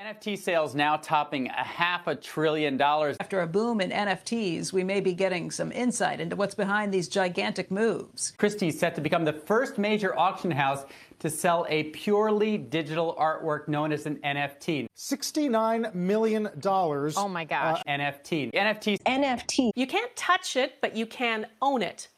NFT sales now topping a half a trillion dollars. After a boom in NFTs, we may be getting some insight into what's behind these gigantic moves. Christie's set to become the first major auction house to sell a purely digital artwork known as an NFT. $69 million. Oh my gosh. Uh, NFT. NFT. NFT. You can't touch it, but you can own it.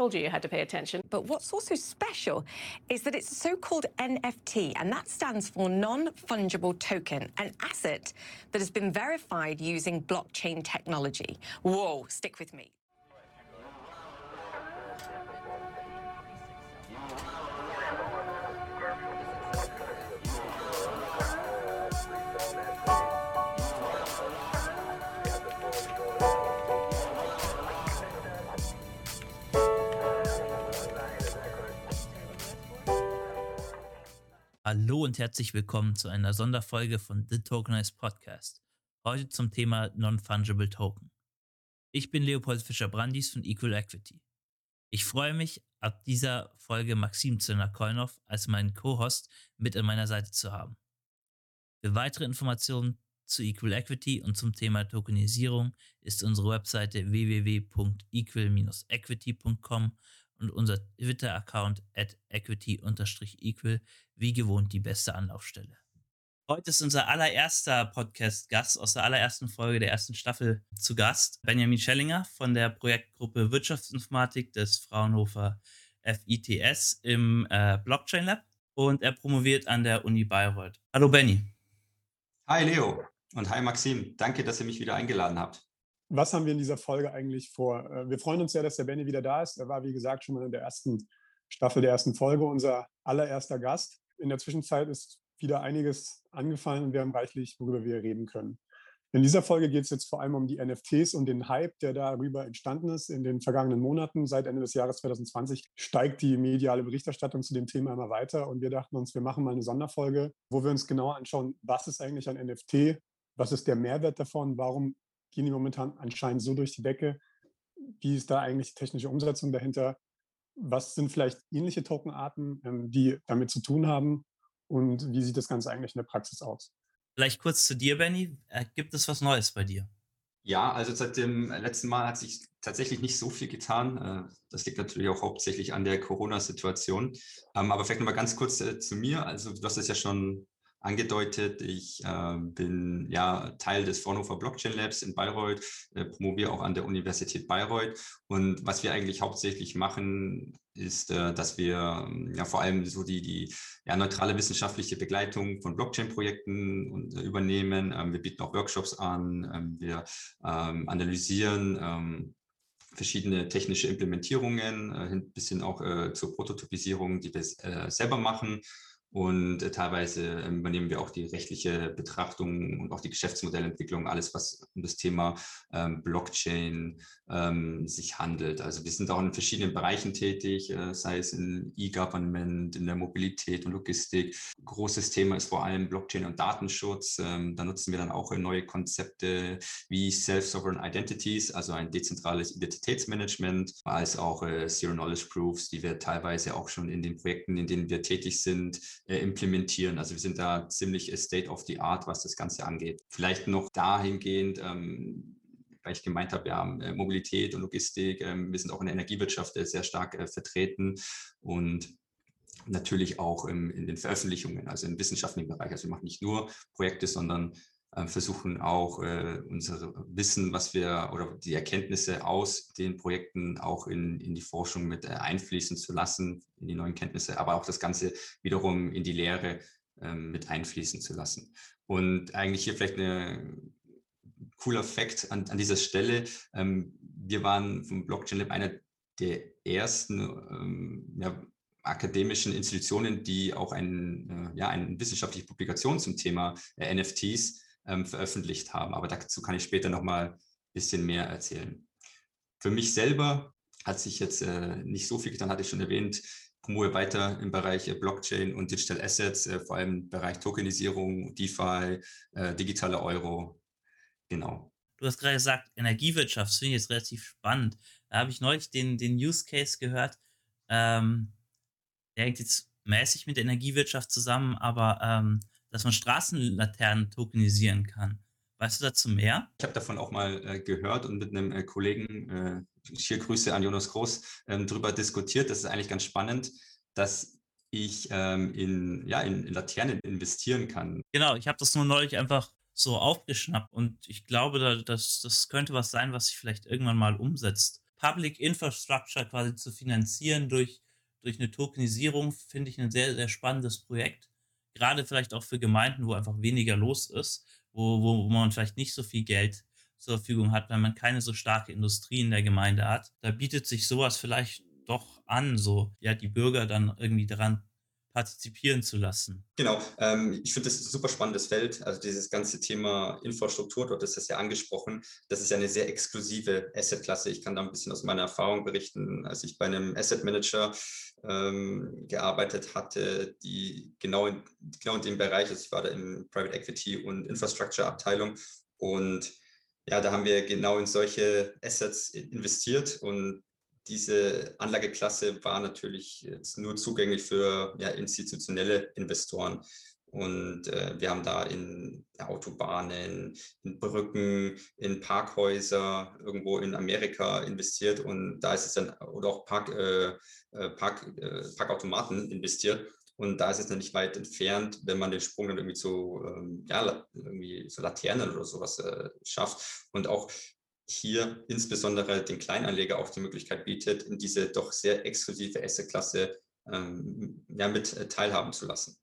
Told you you had to pay attention. But what's also special is that it's a so-called NFT, and that stands for non-fungible token, an asset that has been verified using blockchain technology. Whoa, stick with me. Hallo und herzlich willkommen zu einer Sonderfolge von The Tokenized Podcast. Heute zum Thema Non-Fungible Token. Ich bin Leopold Fischer-Brandis von Equal Equity. Ich freue mich, ab dieser Folge Maxim Zöllner-Kollnoff als meinen Co-Host mit an meiner Seite zu haben. Für weitere Informationen zu Equal Equity und zum Thema Tokenisierung ist unsere Webseite www.equal-equity.com und unser Twitter-Account at equity-equal wie gewohnt die beste Anlaufstelle. Heute ist unser allererster Podcast-Gast aus der allerersten Folge der ersten Staffel zu Gast. Benjamin Schellinger von der Projektgruppe Wirtschaftsinformatik des Fraunhofer FITS im äh, Blockchain Lab und er promoviert an der Uni Bayreuth. Hallo Benny. Hi Leo und hi Maxim. Danke, dass ihr mich wieder eingeladen habt. Was haben wir in dieser Folge eigentlich vor? Äh, wir freuen uns sehr, dass der Benny wieder da ist. Er war, wie gesagt, schon mal in der ersten Staffel der ersten Folge unser allererster Gast. In der Zwischenzeit ist wieder einiges angefallen und wir haben reichlich, worüber wir reden können. In dieser Folge geht es jetzt vor allem um die NFTs und den Hype, der darüber entstanden ist in den vergangenen Monaten. Seit Ende des Jahres 2020 steigt die mediale Berichterstattung zu dem Thema immer weiter und wir dachten uns, wir machen mal eine Sonderfolge, wo wir uns genauer anschauen, was ist eigentlich ein NFT, was ist der Mehrwert davon, warum gehen die momentan anscheinend so durch die Decke. Wie ist da eigentlich die technische Umsetzung dahinter? Was sind vielleicht ähnliche Tokenarten, ähm, die damit zu tun haben? Und wie sieht das Ganze eigentlich in der Praxis aus? Vielleicht kurz zu dir, Benny. Äh, gibt es was Neues bei dir? Ja, also seit dem letzten Mal hat sich tatsächlich nicht so viel getan. Äh, das liegt natürlich auch hauptsächlich an der Corona-Situation. Ähm, aber vielleicht nochmal ganz kurz äh, zu mir. Also du hast es ja schon angedeutet. Ich äh, bin ja Teil des Fraunhofer Blockchain Labs in Bayreuth, äh, promoviere auch an der Universität Bayreuth. Und was wir eigentlich hauptsächlich machen, ist, äh, dass wir ähm, ja vor allem so die, die ja, neutrale wissenschaftliche Begleitung von Blockchain-Projekten äh, übernehmen. Ähm, wir bieten auch Workshops an, ähm, wir ähm, analysieren ähm, verschiedene technische Implementierungen, äh, bis hin auch äh, zur Prototypisierung, die wir äh, selber machen. Und äh, teilweise ähm, übernehmen wir auch die rechtliche Betrachtung und auch die Geschäftsmodellentwicklung, alles, was um das Thema ähm, Blockchain ähm, sich handelt. Also wir sind auch in verschiedenen Bereichen tätig, äh, sei es in E-Government, in der Mobilität und Logistik. Großes Thema ist vor allem Blockchain und Datenschutz. Ähm, da nutzen wir dann auch neue Konzepte wie Self-Sovereign Identities, also ein dezentrales Identitätsmanagement, als auch äh, Zero-Knowledge Proofs, die wir teilweise auch schon in den Projekten, in denen wir tätig sind, äh, implementieren. Also wir sind da ziemlich state of the art, was das Ganze angeht. Vielleicht noch dahingehend, ähm, weil ich gemeint habe, ja, äh, Mobilität und Logistik, ähm, wir sind auch in der Energiewirtschaft äh, sehr stark äh, vertreten und natürlich auch in den Veröffentlichungen, also im wissenschaftlichen Bereich. Also wir machen nicht nur Projekte, sondern äh, versuchen auch äh, unser Wissen, was wir oder die Erkenntnisse aus den Projekten auch in, in die Forschung mit äh, einfließen zu lassen, in die neuen Kenntnisse, aber auch das Ganze wiederum in die Lehre ähm, mit einfließen zu lassen. Und eigentlich hier vielleicht ein cooler Fakt an, an dieser Stelle. Ähm, wir waren vom Blockchain Lab einer der ersten ähm, ja, akademischen Institutionen, die auch ein, ja, eine wissenschaftliche Publikation zum Thema NFTs ähm, veröffentlicht haben. Aber dazu kann ich später nochmal ein bisschen mehr erzählen. Für mich selber hat sich jetzt äh, nicht so viel getan, hatte ich schon erwähnt. Promoe weiter im Bereich äh, Blockchain und Digital Assets, äh, vor allem im Bereich Tokenisierung, DeFi, äh, digitale Euro. Genau. Du hast gerade gesagt, Energiewirtschaft, das finde ich jetzt relativ spannend. Da habe ich neulich den, den Use Case gehört. Ähm, der hängt jetzt mäßig mit der Energiewirtschaft zusammen, aber ähm, dass man Straßenlaternen tokenisieren kann. Weißt du dazu mehr? Ich habe davon auch mal äh, gehört und mit einem äh, Kollegen, äh, hier Grüße an Jonas Groß, ähm, darüber diskutiert. Das ist eigentlich ganz spannend, dass ich ähm, in, ja, in, in Laternen investieren kann. Genau, ich habe das nur neulich einfach so aufgeschnappt und ich glaube, dass das könnte was sein, was sich vielleicht irgendwann mal umsetzt. Public Infrastructure quasi zu finanzieren durch, durch eine Tokenisierung, finde ich ein sehr, sehr spannendes Projekt. Gerade vielleicht auch für Gemeinden, wo einfach weniger los ist, wo, wo man vielleicht nicht so viel Geld zur Verfügung hat, wenn man keine so starke Industrie in der Gemeinde hat. Da bietet sich sowas vielleicht doch an, so ja die Bürger dann irgendwie daran partizipieren zu lassen. Genau, ähm, ich finde das ein super spannendes Feld. Also dieses ganze Thema Infrastruktur, dort ist das ja angesprochen. Das ist ja eine sehr exklusive Assetklasse. Ich kann da ein bisschen aus meiner Erfahrung berichten, als ich bei einem Asset Manager ähm, gearbeitet hatte, die genau in, genau in dem Bereich, also ich war da im Private Equity und Infrastructure Abteilung und ja, da haben wir genau in solche Assets investiert und diese Anlageklasse war natürlich jetzt nur zugänglich für ja, institutionelle Investoren. Und äh, wir haben da in Autobahnen, in Brücken, in Parkhäuser irgendwo in Amerika investiert und da ist es dann, oder auch Park, äh, äh Park, äh, Parkautomaten investiert. Und da ist es dann nicht weit entfernt, wenn man den Sprung dann irgendwie zu, ähm, ja, irgendwie so Laternen oder sowas äh, schafft. Und auch hier insbesondere den Kleinanleger auch die Möglichkeit bietet, in diese doch sehr exklusive Assetklasse ähm, ja, mit äh, teilhaben zu lassen.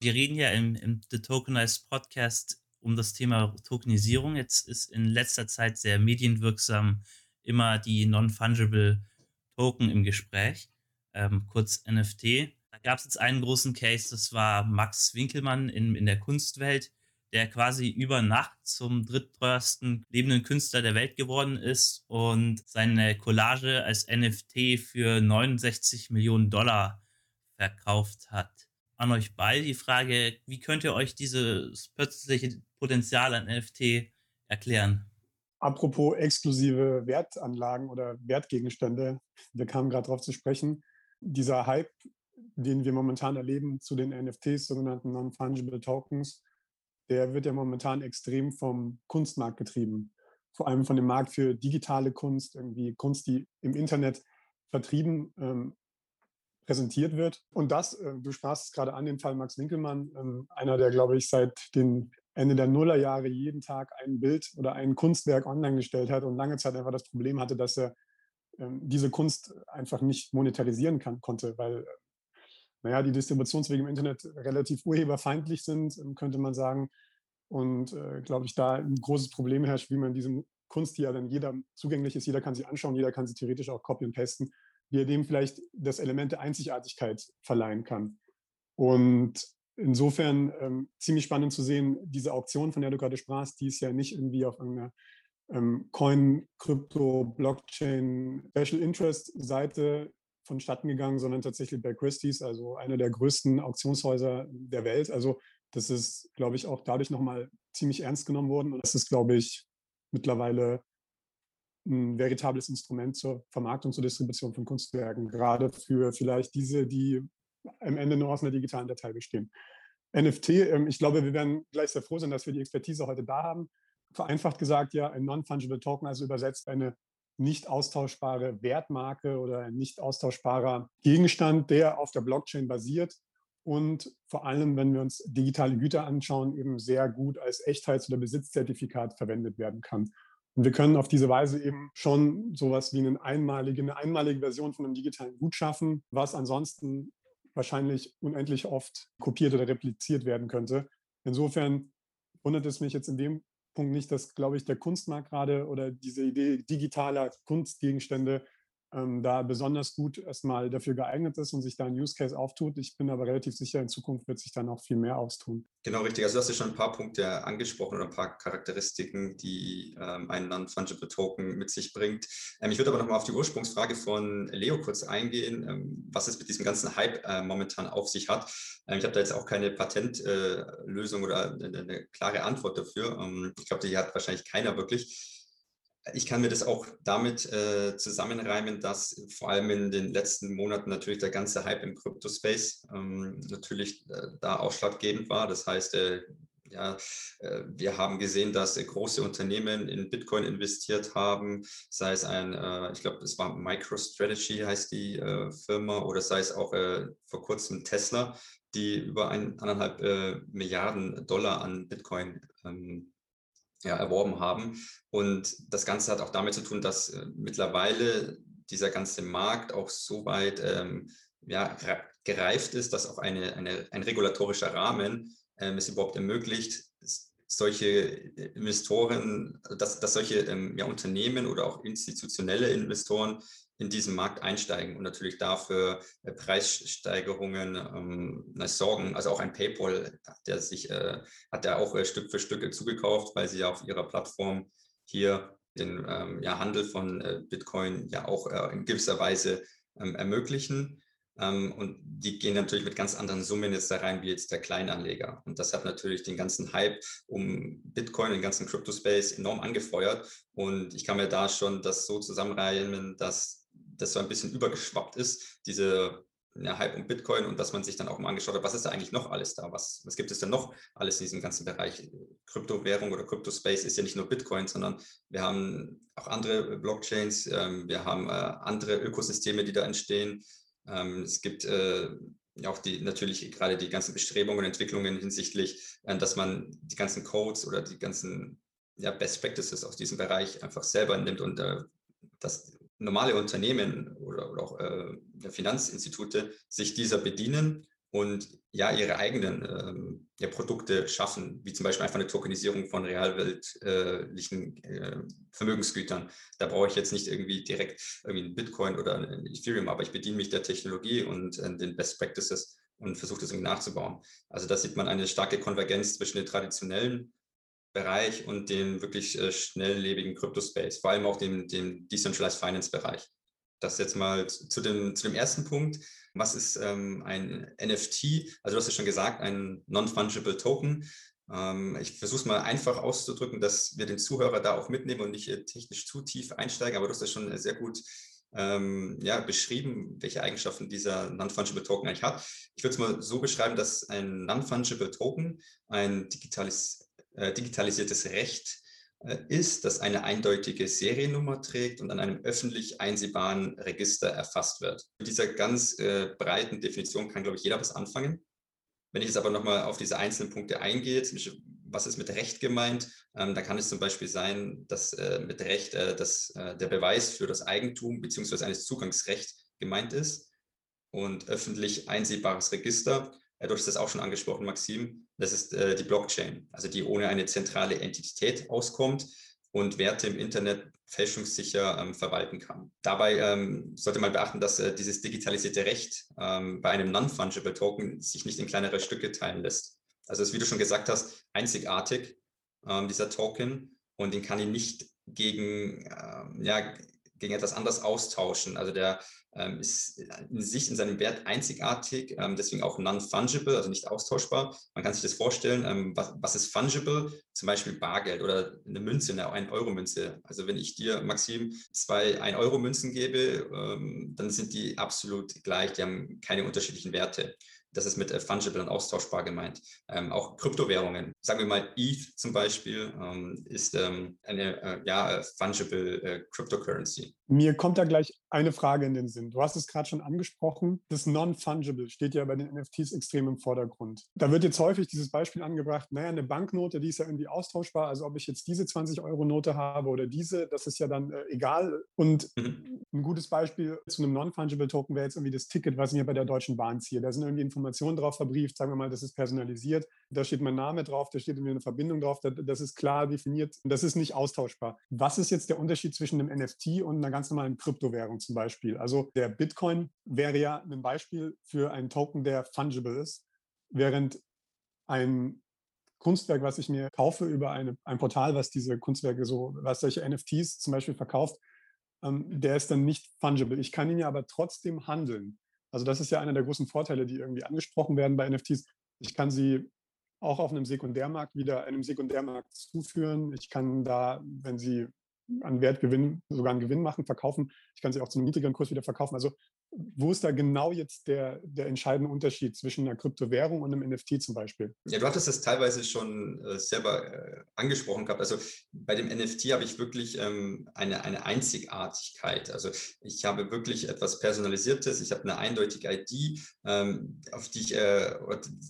Wir reden ja im, im The Tokenized Podcast um das Thema Tokenisierung. Jetzt ist in letzter Zeit sehr medienwirksam immer die Non-Fungible Token im Gespräch, ähm, kurz NFT. Da gab es jetzt einen großen Case, das war Max Winkelmann in, in der Kunstwelt, der quasi über Nacht zum drittteuersten lebenden Künstler der Welt geworden ist und seine Collage als NFT für 69 Millionen Dollar verkauft hat. An euch beide die Frage, wie könnt ihr euch dieses plötzliche Potenzial an NFT erklären? Apropos exklusive Wertanlagen oder Wertgegenstände, wir kamen gerade darauf zu sprechen. Dieser Hype, den wir momentan erleben zu den NFTs, sogenannten Non-Fungible Tokens, der wird ja momentan extrem vom Kunstmarkt getrieben. Vor allem von dem Markt für digitale Kunst, irgendwie Kunst, die im Internet vertrieben ähm, präsentiert wird. Und das, äh, du sprachst es gerade an, den Fall Max Winkelmann, ähm, einer, der, glaube ich, seit den Ende der Nullerjahre jeden Tag ein Bild oder ein Kunstwerk online gestellt hat und lange Zeit einfach das Problem hatte, dass er ähm, diese Kunst einfach nicht monetarisieren kann, konnte, weil naja, die Distributionswege im Internet relativ urheberfeindlich sind, ähm, könnte man sagen. Und äh, glaube ich, da ein großes Problem herrscht, wie man diese Kunst, die ja dann jeder zugänglich ist, jeder kann sie anschauen, jeder kann sie theoretisch auch copy und pasten, wie er dem vielleicht das Element der Einzigartigkeit verleihen kann. Und insofern ähm, ziemlich spannend zu sehen, diese Auktion, von der du gerade sprachst, die ist ja nicht irgendwie auf einer ähm, Coin, Krypto, Blockchain, Special Interest Seite vonstatten gegangen, sondern tatsächlich bei Christie's, also einer der größten Auktionshäuser der Welt. Also das ist, glaube ich, auch dadurch nochmal ziemlich ernst genommen worden. Und das ist, glaube ich, mittlerweile ein veritables Instrument zur Vermarktung, zur Distribution von Kunstwerken, gerade für vielleicht diese, die am Ende nur aus einer digitalen Datei bestehen. NFT, ähm, ich glaube, wir werden gleich sehr froh sein, dass wir die Expertise heute da haben. Vereinfacht gesagt, ja, ein Non-Fungible Token, also übersetzt eine nicht austauschbare Wertmarke oder ein nicht austauschbarer Gegenstand, der auf der Blockchain basiert und vor allem, wenn wir uns digitale Güter anschauen, eben sehr gut als Echtheits- oder Besitzzertifikat verwendet werden kann. Und wir können auf diese Weise eben schon sowas wie eine einmalige, eine einmalige Version von einem digitalen Gut schaffen, was ansonsten wahrscheinlich unendlich oft kopiert oder repliziert werden könnte. Insofern wundert es mich jetzt in dem Punkt nicht, dass, glaube ich, der Kunstmarkt gerade oder diese Idee digitaler Kunstgegenstände ähm, da besonders gut erstmal dafür geeignet ist und sich da ein Use Case auftut. Ich bin aber relativ sicher, in Zukunft wird sich da noch viel mehr austun. Genau, richtig. Also du hast ja schon ein paar Punkte angesprochen oder ein paar Charakteristiken, die ähm, ein Non-Fungible Token mit sich bringt. Ähm, ich würde aber nochmal auf die Ursprungsfrage von Leo kurz eingehen, ähm, was es mit diesem ganzen Hype äh, momentan auf sich hat. Ähm, ich habe da jetzt auch keine Patentlösung äh, oder eine, eine, klare Antwort dafür. Ähm, ich glaube, die hat wahrscheinlich keiner wirklich Ich kann mir das auch damit äh, zusammenreimen, dass vor allem in den letzten Monaten natürlich der ganze Hype im Crypto-Space ähm, natürlich äh, da ausschlaggebend war. Das heißt, äh, ja, äh, wir haben gesehen, dass große Unternehmen in Bitcoin investiert haben, sei es ein, äh, ich glaube, es war MicroStrategy heißt die äh, Firma, oder sei es auch vor kurzem Tesla, die über eineinhalb Milliarden Dollar an Bitcoin ähm, ja, erworben haben. Und das Ganze hat auch damit zu tun, dass mittlerweile dieser ganze Markt auch so weit ähm, ja, gereift ist, dass auch eine, eine, ein regulatorischer Rahmen ähm, es überhaupt ermöglicht, solche Investoren, dass, dass solche ähm, ja, Unternehmen oder auch institutionelle Investoren in diesen Markt einsteigen und natürlich dafür äh, Preissteigerungen ähm, sorgen. Also auch ein PayPal, der sich, äh, hat ja auch äh, Stück für Stück zugekauft, weil sie ja auf ihrer Plattform hier den ähm, ja, Handel von äh, Bitcoin ja auch äh, in gewisser Weise ähm, ermöglichen. Ähm, und die gehen natürlich mit ganz anderen Summen jetzt da rein wie jetzt der Kleinanleger. Und das hat natürlich den ganzen Hype um Bitcoin, den ganzen Crypto-Space enorm angefeuert. Und ich kann mir da schon das so zusammenreimen, dass das so ein bisschen übergeschwappt ist, diese ja, Hype um Bitcoin und dass man sich dann auch mal angeschaut hat, was ist da eigentlich noch alles da? Was, was gibt es denn noch alles in diesem ganzen Bereich? Kryptowährung oder Crypto-Space ist ja nicht nur Bitcoin, sondern wir haben auch andere Blockchains, ähm, wir haben äh, andere Ökosysteme, die da entstehen. Ähm, es gibt äh, auch die natürlich gerade die ganzen Bestrebungen und Entwicklungen hinsichtlich, äh, dass man die ganzen Codes oder die ganzen ja, Best Practices aus diesem Bereich einfach selber nimmt und äh, dass normale Unternehmen oder, oder auch äh, Finanzinstitute sich dieser bedienen und ja ihre eigenen ähm, ja, Produkte schaffen, wie zum Beispiel einfach eine Tokenisierung von realweltlichen äh, Vermögensgütern. Da brauche ich jetzt nicht irgendwie direkt irgendwie ein Bitcoin oder ein Ethereum, aber ich bediene mich der Technologie und äh, den Best Practices und versuche das irgendwie nachzubauen. Also da sieht man eine starke Konvergenz zwischen dem traditionellen Bereich und dem wirklich äh, schnelllebigen Crypto-Space, vor allem auch dem, dem Decentralized Finance-Bereich. Das jetzt mal zu dem, zu dem ersten Punkt. Was ist ähm, ein NFT? Also du hast ja schon gesagt, ein Non-Fungible Token. Ähm, ich versuche es mal einfach auszudrücken, dass wir den Zuhörer da auch mitnehmen und nicht technisch zu tief einsteigen, aber du hast ja schon sehr gut ähm, ja, beschrieben, welche Eigenschaften dieser Non-Fungible Token eigentlich hat. Ich würde es mal so beschreiben, dass ein Non-Fungible Token ein digitalis äh, digitalisiertes Recht äh, ist, das eine eindeutige Seriennummer trägt und an einem öffentlich einsehbaren Register erfasst wird. Mit dieser ganz äh, breiten Definition kann, glaube ich, jeder was anfangen. Wenn ich jetzt aber nochmal auf diese einzelnen Punkte eingehe, was ist mit Recht gemeint, ähm, da kann es zum Beispiel sein, dass äh, mit Recht äh, dass, äh, der Beweis für das Eigentum bzw. eines Zugangsrecht gemeint ist und öffentlich einsehbares Register äh, du hast das auch schon angesprochen, Maxim, das ist äh, die Blockchain, also die ohne eine zentrale Entität auskommt und Werte im Internet fälschungssicher ähm, verwalten kann. Dabei ähm, sollte man beachten, dass äh, dieses digitalisierte Recht ähm, bei einem Non-Fungible Token sich nicht in kleinere Stücke teilen lässt. Also ist, wie du schon gesagt hast, einzigartig, ähm, dieser Token, und den kann ich nicht gegen, ähm, ja, gegen etwas anderes austauschen. Also der ähm, ist in sich, in seinem Wert einzigartig, ähm, deswegen auch non-fungible, also nicht austauschbar. Man kann sich das vorstellen, ähm, was, was, ist fungible? Zum Beispiel Bargeld oder eine Münze, eine 1-Euro-Münze. Also wenn ich dir, Maxim, zwei 1-Euro-Münzen gebe, ähm, dann sind die absolut gleich, die haben keine unterschiedlichen Werte. Das ist mit äh, fungible und austauschbar gemeint. Ähm, auch Kryptowährungen, sagen wir mal ETH zum Beispiel, ähm, ist ähm, eine äh, ja, äh, fungible äh, Cryptocurrency. Mir kommt da gleich eine Frage in den Sinn. Du hast es gerade schon angesprochen. Das Non-Fungible steht ja bei den NFTs extrem im Vordergrund. Da wird jetzt häufig dieses Beispiel angebracht, naja, eine Banknote, die ist ja irgendwie austauschbar. Also ob ich jetzt diese 20-Euro-Note habe oder diese, das ist ja dann äh, egal. Und mhm. ein gutes Beispiel zu einem Non-Fungible Token wäre jetzt irgendwie das Ticket, was ich mir bei der Deutschen Bahn ziehe. Da sind irgendwie Informationen drauf verbrieft, sagen wir mal, das ist personalisiert. Da steht mein Name drauf, da steht irgendwie eine Verbindung drauf, das ist klar definiert. Das ist nicht austauschbar. Was ist jetzt der Unterschied zwischen einem NFT und einer ganz normalen Kryptowährung zum Beispiel? Also der Bitcoin wäre ja ein Beispiel für einen Token, der fungible ist, während ein Kunstwerk, was ich mir kaufe über eine, ein Portal, was diese Kunstwerke so, was solche NFTs zum Beispiel verkauft, ähm, der ist dann nicht fungible. Ich kann ihn ja aber trotzdem handeln. Also das ist ja einer der großen Vorteile, die irgendwie angesprochen werden bei NFTs. Ich kann sie auch auf einem Sekundärmarkt wieder einem Sekundärmarkt zuführen. Ich kann da, wenn sie an Wertgewinn, sogar einen Gewinn machen, verkaufen. Ich kann sie auch zu einem niedrigeren Kurs wieder verkaufen. Also wo ist da genau jetzt der, der entscheidende Unterschied zwischen einer Kryptowährung und einem NFT zum Beispiel? Ja, du hattest es teilweise schon äh, selber äh, angesprochen gehabt. Also bei dem NFT habe ich wirklich ähm, eine, eine Einzigartigkeit. Also ich habe wirklich etwas Personalisiertes. Ich habe eine eindeutige ID, ähm, auf die, ich, äh,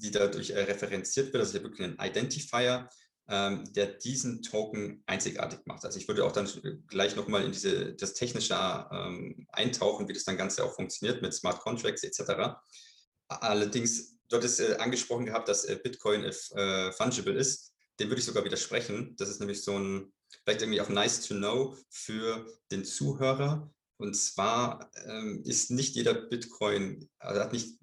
die dadurch äh, referenziert wird. Also ich habe wirklich einen Identifier der diesen Token einzigartig macht. Also ich würde auch dann gleich nochmal in diese, das Technische ähm, eintauchen, wie das dann Ganze auch funktioniert mit Smart Contracts etc. Allerdings, dort ist äh, angesprochen gehabt, dass äh, Bitcoin äh, fungible ist. Dem würde ich sogar widersprechen. Das ist nämlich so ein, vielleicht irgendwie auch nice to know für den Zuhörer. Und zwar ähm, ist nicht jeder Bitcoin, also hat nicht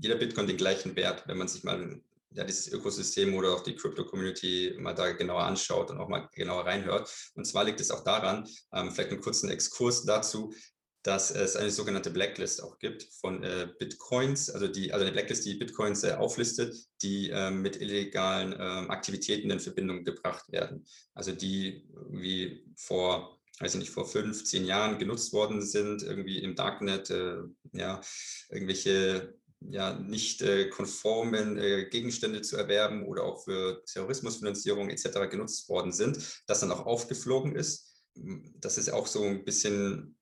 jeder Bitcoin den gleichen Wert, wenn man sich mal ja, dieses Ökosystem oder auch die Crypto-Community mal da genauer anschaut und auch mal genauer reinhört. Und zwar liegt es auch daran, ähm, vielleicht einen kurzen Exkurs dazu, dass es eine sogenannte Blacklist auch gibt von äh, Bitcoins, also die, also eine Blacklist, die Bitcoins äh, auflistet, die äh, mit illegalen ähm, Aktivitäten in Verbindung gebracht werden. Also die wie vor, weiß ich nicht, vor fünf, zehn Jahren genutzt worden sind, irgendwie im Darknet, äh, ja, irgendwelche ja, nicht äh, konformen äh, Gegenstände zu erwerben oder auch für Terrorismusfinanzierung etc. genutzt worden sind, das dann auch aufgeflogen ist. Das ist auch so ein bisschen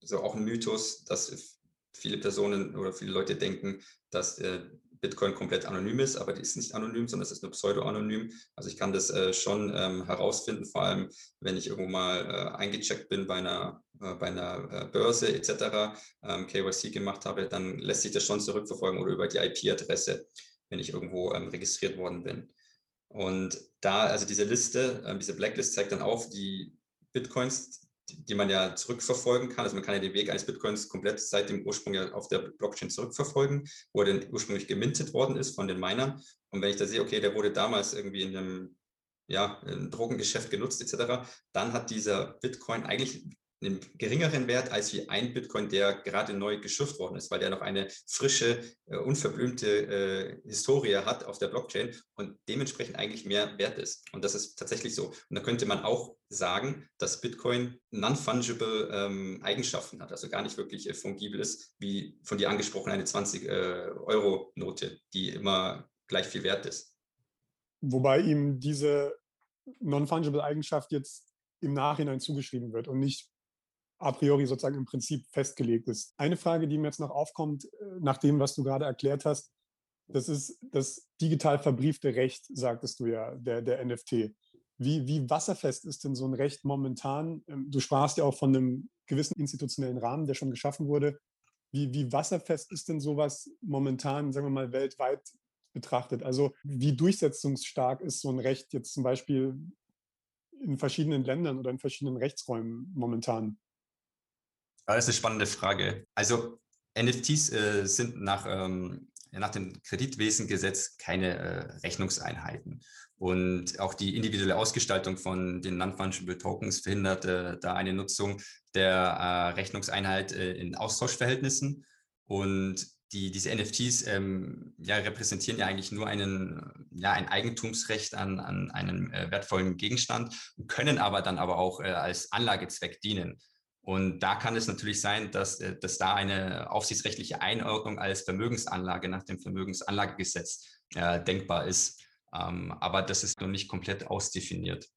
so auch ein Mythos, dass viele Personen oder viele Leute denken, dass äh, Bitcoin komplett anonym ist, aber die ist nicht anonym, sondern es ist nur pseudo-anonym. Also ich kann das äh, schon ähm, herausfinden, vor allem wenn ich irgendwo mal äh, eingecheckt bin bei einer, äh, bei einer äh, Börse etc., ähm, KYC gemacht habe, dann lässt sich das schon zurückverfolgen oder über die IP-Adresse, wenn ich irgendwo ähm, registriert worden bin. Und da, also diese Liste, ähm, diese Blacklist zeigt dann auf die Bitcoins, die man ja zurückverfolgen kann. Also man kann ja den Weg eines Bitcoins komplett seit dem Ursprung ja auf der Blockchain zurückverfolgen, wo er denn ursprünglich gemintet worden ist von den Minern. Und wenn ich da sehe, okay, der wurde damals irgendwie in einem ja, ein Drogengeschäft genutzt etc., dann hat dieser Bitcoin eigentlich einen geringeren Wert als wie ein Bitcoin, der gerade neu geschürft worden ist, weil der noch eine frische, äh, unverblümte äh, Historie hat auf der Blockchain und dementsprechend eigentlich mehr wert ist. Und das ist tatsächlich so. Und da könnte man auch sagen, dass Bitcoin non-fungible ähm, Eigenschaften hat, also gar nicht wirklich äh, fungibel ist, wie von dir angesprochen eine 20-Euro-Note, äh, die immer gleich viel wert ist. Wobei ihm diese non-fungible Eigenschaft jetzt im Nachhinein zugeschrieben wird und nicht a priori sozusagen im Prinzip festgelegt ist. Eine Frage, die mir jetzt noch aufkommt, äh, nach dem, was du gerade erklärt hast, das ist das digital verbriefte Recht, sagtest du ja, der, der NFT. Wie, wie wasserfest ist denn so ein Recht momentan? Ähm, du sprachst ja auch von einem gewissen institutionellen Rahmen, der schon geschaffen wurde. Wie, wie wasserfest ist denn sowas momentan, sagen wir mal, weltweit betrachtet? Also wie durchsetzungsstark ist so ein Recht jetzt zum Beispiel in verschiedenen Ländern oder in verschiedenen Rechtsräumen momentan? Das ist eine spannende Frage. Also NFTs äh, sind nach, ähm, nach dem Kreditwesengesetz keine äh, Rechnungseinheiten. Und auch die individuelle Ausgestaltung von den Non-Fungible Tokens verhindert äh, da eine Nutzung der äh, Rechnungseinheit äh, in Austauschverhältnissen. Und die, diese NFTs ähm, ja, repräsentieren ja eigentlich nur einen, ja, ein Eigentumsrecht an, an einem äh, wertvollen Gegenstand, können aber dann aber auch als Anlagezweck dienen. Und da kann es natürlich sein, dass, äh, dass da eine aufsichtsrechtliche Einordnung als Vermögensanlage nach dem Vermögensanlagegesetz äh, denkbar ist. Ähm, aber das ist noch nicht komplett ausdefiniert.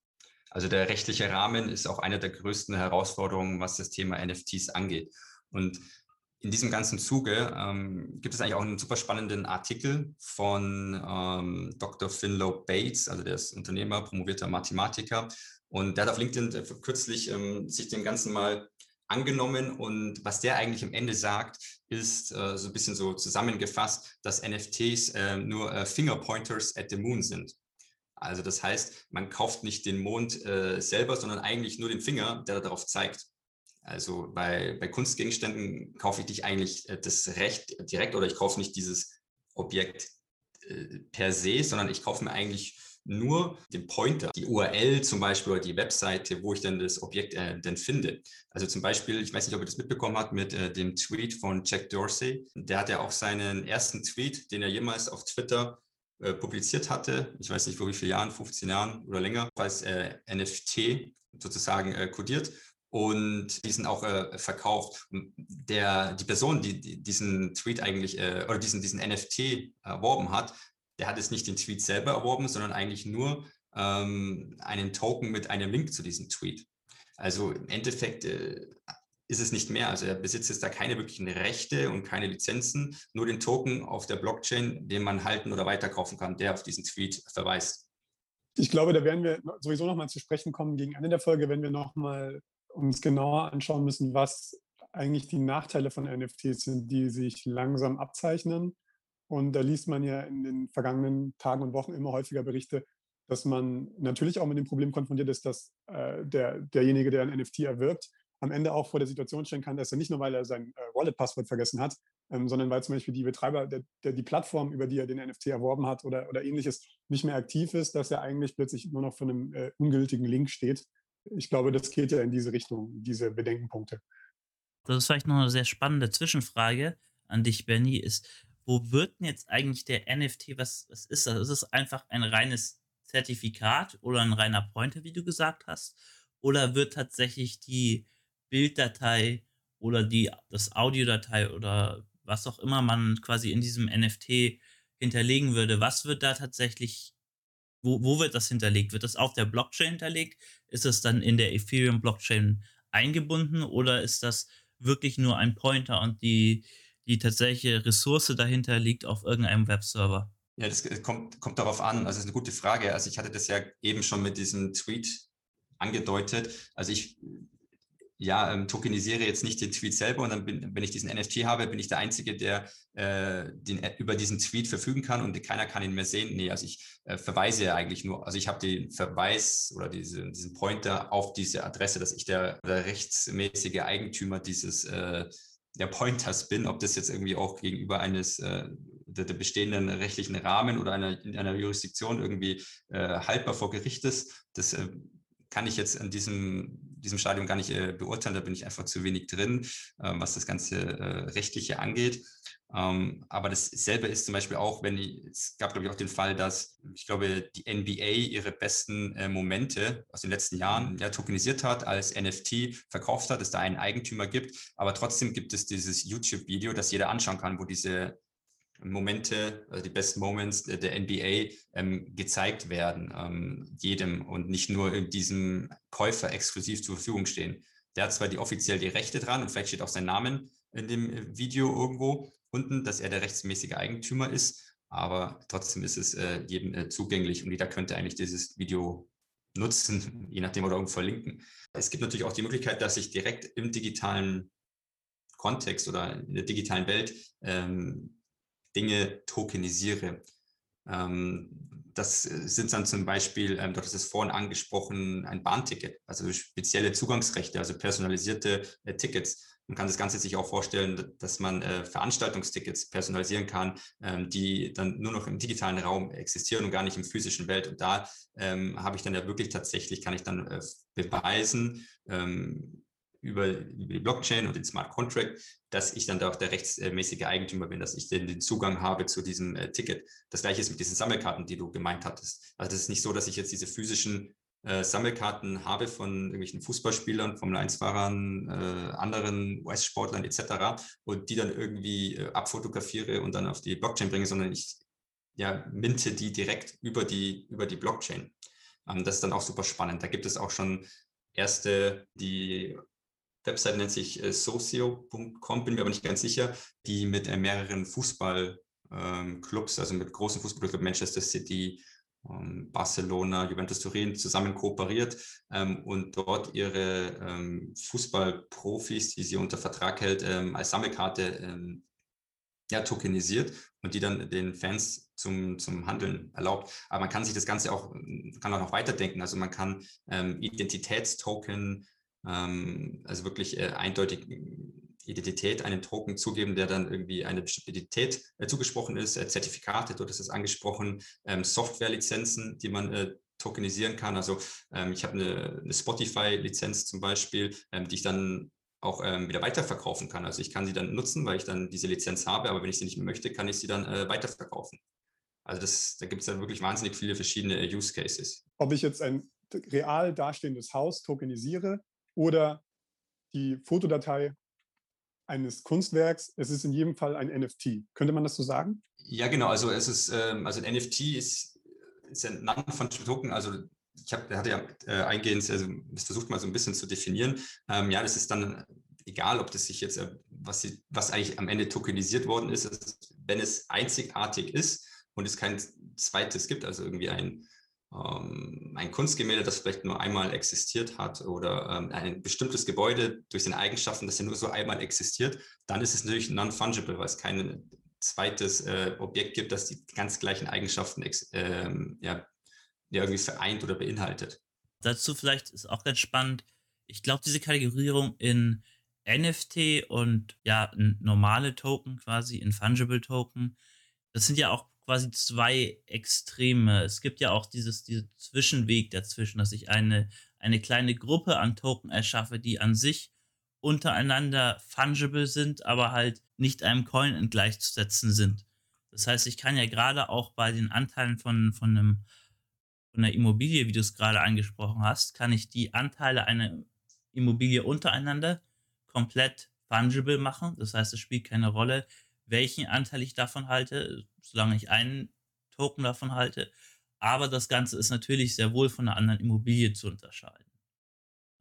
Also der rechtliche Rahmen ist auch eine der größten Herausforderungen, was das Thema NFTs angeht. Und in diesem ganzen Zuge ähm, gibt es eigentlich auch einen super spannenden Artikel von ähm, Dr. Finlow Bates, also der ist Unternehmer, promovierter Mathematiker. Und der hat auf LinkedIn kürzlich ähm, sich dem Ganzen mal angenommen und was der eigentlich am Ende sagt, ist äh, so ein bisschen so zusammengefasst, dass NFTs äh, nur äh, Fingerpointers at the Moon sind. Also das heißt, man kauft nicht den Mond äh, selber, sondern eigentlich nur den Finger, der darauf zeigt. Also bei, bei Kunstgegenständen kaufe ich nicht eigentlich äh, das Recht direkt oder ich kaufe nicht dieses Objekt äh, per se, sondern ich kaufe mir eigentlich nur den Pointer, die URL zum Beispiel oder die Webseite, wo ich dann das Objekt äh, denn finde. Also zum Beispiel, ich weiß nicht, ob ihr das mitbekommen habt mit äh, dem Tweet von Jack Dorsey. Der hat ja auch seinen ersten Tweet, den er jemals auf Twitter äh, publiziert hatte, ich weiß nicht vor wie vielen Jahren, 15 Jahren oder länger, als äh, NFT sozusagen äh, kodiert und diesen auch äh, verkauft. Der, die Person, die, die diesen Tweet eigentlich äh, oder diesen, diesen NFT erworben hat, der hat es nicht den Tweet selber erworben, sondern eigentlich nur ähm, einen Token mit einem Link zu diesem Tweet. Also im Endeffekt äh, ist es nicht mehr. Also er besitzt jetzt da keine wirklichen Rechte und keine Lizenzen, nur den Token auf der Blockchain, den man halten oder weiterkaufen kann, der auf diesen Tweet verweist. Ich glaube, da werden wir sowieso nochmal zu sprechen kommen gegen Ende der Folge, wenn wir nochmal uns genauer anschauen müssen, was eigentlich die Nachteile von NFTs sind, die sich langsam abzeichnen. Und da liest man ja in den vergangenen Tagen und Wochen immer häufiger Berichte, dass man natürlich auch mit dem Problem konfrontiert ist, dass äh, der, derjenige, der ein NFT erwirbt, am Ende auch vor der Situation stehen kann, dass er nicht nur, weil er sein äh, Wallet-Passwort vergessen hat, ähm, sondern weil zum Beispiel die Betreiber, der, der, die Plattform, über die er den NFT erworben hat oder, oder ähnliches, nicht mehr aktiv ist, dass er eigentlich plötzlich nur noch für einen äh, ungültigen Link steht. Ich glaube, das geht ja in diese Richtung, diese Bedenkenpunkte. Das ist vielleicht noch eine sehr spannende Zwischenfrage an dich, Benny, ist, wo wird denn jetzt eigentlich der NFT, was, was ist das? Ist es einfach ein reines Zertifikat oder ein reiner Pointer, wie du gesagt hast? Oder wird tatsächlich die Bilddatei oder die, das Audiodatei oder was auch immer man quasi in diesem NFT hinterlegen würde, was wird da tatsächlich, wo, wo wird das hinterlegt? Wird das auf der Blockchain hinterlegt? Ist es dann in der Ethereum-Blockchain eingebunden oder ist das wirklich nur ein Pointer und die, die tatsächliche Ressource dahinter liegt auf irgendeinem Webserver? Ja, das kommt, kommt darauf an. Also, das ist eine gute Frage. Also, ich hatte das ja eben schon mit diesem Tweet angedeutet. Also, ich ja, ähm, tokenisiere jetzt nicht den Tweet selber und dann bin, wenn ich diesen NFT habe, bin ich der Einzige, der äh, den, äh, über diesen Tweet verfügen kann und keiner kann ihn mehr sehen. Nee, also ich äh, verweise ja eigentlich nur, also ich habe den Verweis oder diese, diesen Pointer auf diese Adresse, dass ich der, der rechtsmäßige Eigentümer dieses äh, der Pointers bin, ob das jetzt irgendwie auch gegenüber eines äh, der, der, bestehenden rechtlichen Rahmen oder einer, in einer Jurisdiktion irgendwie äh, haltbar vor Gericht ist, das äh, kann ich jetzt an diesem, diesem Stadium gar nicht äh, beurteilen, da bin ich einfach zu wenig drin, äh, was das ganze äh, Rechtliche angeht. Ähm, aber dasselbe ist zum Beispiel auch, wenn ich, es gab, glaube ich, auch den Fall, dass ich glaube, die NBA ihre besten äh, Momente aus den letzten Jahren mhm. ja, tokenisiert hat, als NFT verkauft hat, es da einen Eigentümer gibt. Aber trotzdem gibt es dieses YouTube-Video, das jeder anschauen kann, wo diese Momente, also die besten Moments der, NBA ähm, gezeigt werden, ähm, jedem und nicht nur diesem Käufer exklusiv zur Verfügung stehen. Der hat zwar die offiziell die Rechte dran und vielleicht steht auch sein Name in dem äh, Video irgendwo unten, dass er der rechtsmäßige Eigentümer ist, aber trotzdem ist es äh, jedem äh, zugänglich und jeder könnte eigentlich dieses Video nutzen, je nachdem oder irgendwo verlinken. Es gibt natürlich auch die Möglichkeit, dass ich direkt im digitalen Kontext oder in der digitalen Welt ähm, Dinge tokenisiere. Ähm, das sind dann zum Beispiel, ähm, dort ist es vorhin angesprochen, ein Bahnticket, also spezielle Zugangsrechte, also personalisierte äh, Tickets. Man kann das Ganze sich auch vorstellen, dass man äh, Veranstaltungstickets personalisieren kann, ähm, die dann nur noch im digitalen Raum existieren und gar nicht im physischen Welt. Und da ähm, habe ich dann ja wirklich tatsächlich, kann ich dann äh, beweisen, ähm, über die Blockchain und den Smart Contract, dass ich dann da auch der rechtsmäßige Eigentümer bin, dass ich den, den Zugang habe zu diesem äh, Ticket. Das gleiche ist mit diesen Sammelkarten, die du gemeint hattest. Also das ist nicht so, dass ich jetzt diese physischen äh, Sammelkarten habe von irgendwelchen Fußballspielern, Formel 1-Fahrern, äh, anderen US-Sportlern etc. und die dann irgendwie äh, abfotografiere und dann auf die Blockchain bringe, sondern ich ja, minte die direkt über die, über die Blockchain. Ähm, das ist dann auch super spannend. Da gibt es auch schon erste, die Website nennt sich äh, socio.com, bin mir aber nicht ganz sicher, die mit äh, mehreren Fußballclubs, ähm, also mit großen Fußballclubs, Manchester City, ähm, Barcelona, Juventus Turin zusammen kooperiert ähm, und dort ihre ähm, Fußballprofis, die sie unter Vertrag hält, ähm, als Sammelkarte ähm, ja, tokenisiert und die dann den Fans zum, zum Handeln erlaubt. Aber man kann sich das Ganze auch, kann auch noch weiterdenken. Also man kann Identitätstoken also wirklich äh, eindeutig äh, Identität einen Token zugeben, der dann irgendwie eine bestimmte Identität äh, zugesprochen ist, äh, Zertifikate, dort ist es angesprochen, ähm, Softwarelizenzen, die man äh, tokenisieren kann. Also ähm, ich habe eine, eine Spotify-Lizenz zum Beispiel, ähm, die ich dann auch ähm, wieder weiterverkaufen kann. Also ich kann sie dann nutzen, weil ich dann diese Lizenz habe, aber wenn ich sie nicht möchte, kann ich sie dann äh, weiterverkaufen. Also das, da gibt es dann wirklich wahnsinnig viele verschiedene Use Cases. Ob ich jetzt ein real dastehendes Haus tokenisiere oder die Fotodatei eines Kunstwerks, es ist in jedem Fall ein NFT. Könnte man das so sagen? Ja, genau. Also es ist, ähm, also ein NFT ist, ist ein Non-Fungible Token. Also ich habe, hatte ja äh, eingehend, also versucht mal so ein bisschen zu definieren. Ähm, ja, das ist dann egal, ob das sich jetzt, äh, was, sie, was eigentlich am Ende tokenisiert worden ist, ist, wenn es einzigartig ist und es kein zweites gibt, also irgendwie ein, ein Kunstgemälde, das vielleicht nur einmal existiert hat oder ähm, ein bestimmtes Gebäude durch seine Eigenschaften, das ja nur so einmal existiert, dann ist es natürlich non-fungible, weil es kein zweites äh, Objekt gibt, das die ganz gleichen Eigenschaften ähm, irgendwie vereint oder beinhaltet. Dazu vielleicht ist auch ganz spannend, ich glaube, diese Kategorierung in NFT und ja, normale Token quasi, in Fungible Token, das sind ja auch quasi zwei Extreme. Es gibt ja auch dieses, diesen Zwischenweg dazwischen, dass ich eine, eine kleine Gruppe an Token erschaffe, die an sich untereinander fungible sind, aber halt nicht einem Coin gleichzusetzen sind. Das heißt, ich kann ja gerade auch bei den Anteilen von, von, einem, von einer Immobilie, wie du es gerade angesprochen hast, kann ich die Anteile einer Immobilie untereinander komplett fungible machen. Das heißt, es spielt keine Rolle, welchen Anteil ich davon halte, solange ich einen Token davon halte. Aber das Ganze ist natürlich sehr wohl von einer anderen Immobilie zu unterscheiden.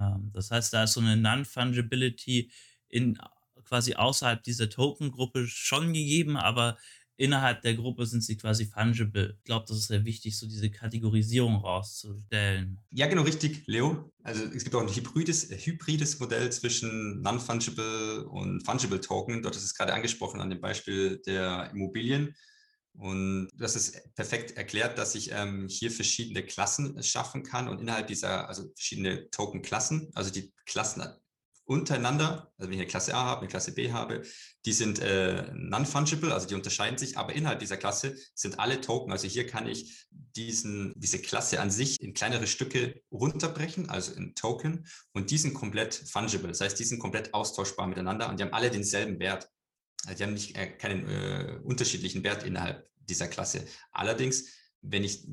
Ähm, das heißt, da ist so eine Non-Fungibility in quasi außerhalb dieser Token-Gruppe schon gegeben, aber innerhalb der Gruppe sind sie quasi fungible. Ich glaube, das ist sehr wichtig, so diese Kategorisierung rauszustellen. Ja, genau richtig, Leo. Also es gibt auch ein hybrides, hybrides Modell zwischen non-fungible und fungible Token. Dort ist es gerade angesprochen an dem Beispiel der Immobilien. Und das ist perfekt erklärt, dass ich ähm, hier verschiedene Klassen schaffen kann und innerhalb dieser, also verschiedene Token-Klassen, also die Klassen untereinander, also wenn ich eine Klasse A habe, eine Klasse B habe, die sind äh, non-fungible, also die unterscheiden sich, aber innerhalb dieser Klasse sind alle Token. Also hier kann ich diesen, diese Klasse an sich in kleinere Stücke runterbrechen, also in Token, und die sind komplett fungible. Das heißt, die sind komplett austauschbar miteinander und die haben alle denselben Wert. Also die haben nicht äh, keinen äh, unterschiedlichen Wert innerhalb dieser Klasse. Allerdings, wenn ich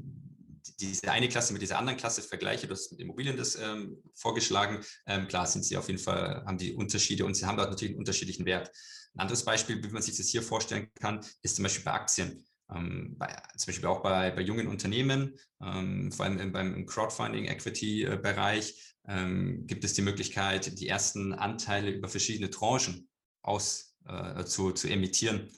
diese eine Klasse mit dieser anderen Klasse vergleiche, du hast mit Immobilien das ähm, vorgeschlagen, ähm, klar sind sie auf jeden Fall, haben die Unterschiede und sie haben dort natürlich einen unterschiedlichen Wert. Ein anderes Beispiel, wie man sich das hier vorstellen kann, ist zum Beispiel bei Aktien. Ähm, bei, zum Beispiel auch bei, bei jungen Unternehmen, ähm, vor allem beim Crowdfunding-Equity-Bereich, ähm, gibt es die Möglichkeit, die ersten Anteile über verschiedene Tranchen aus, äh, zu, zu emittieren.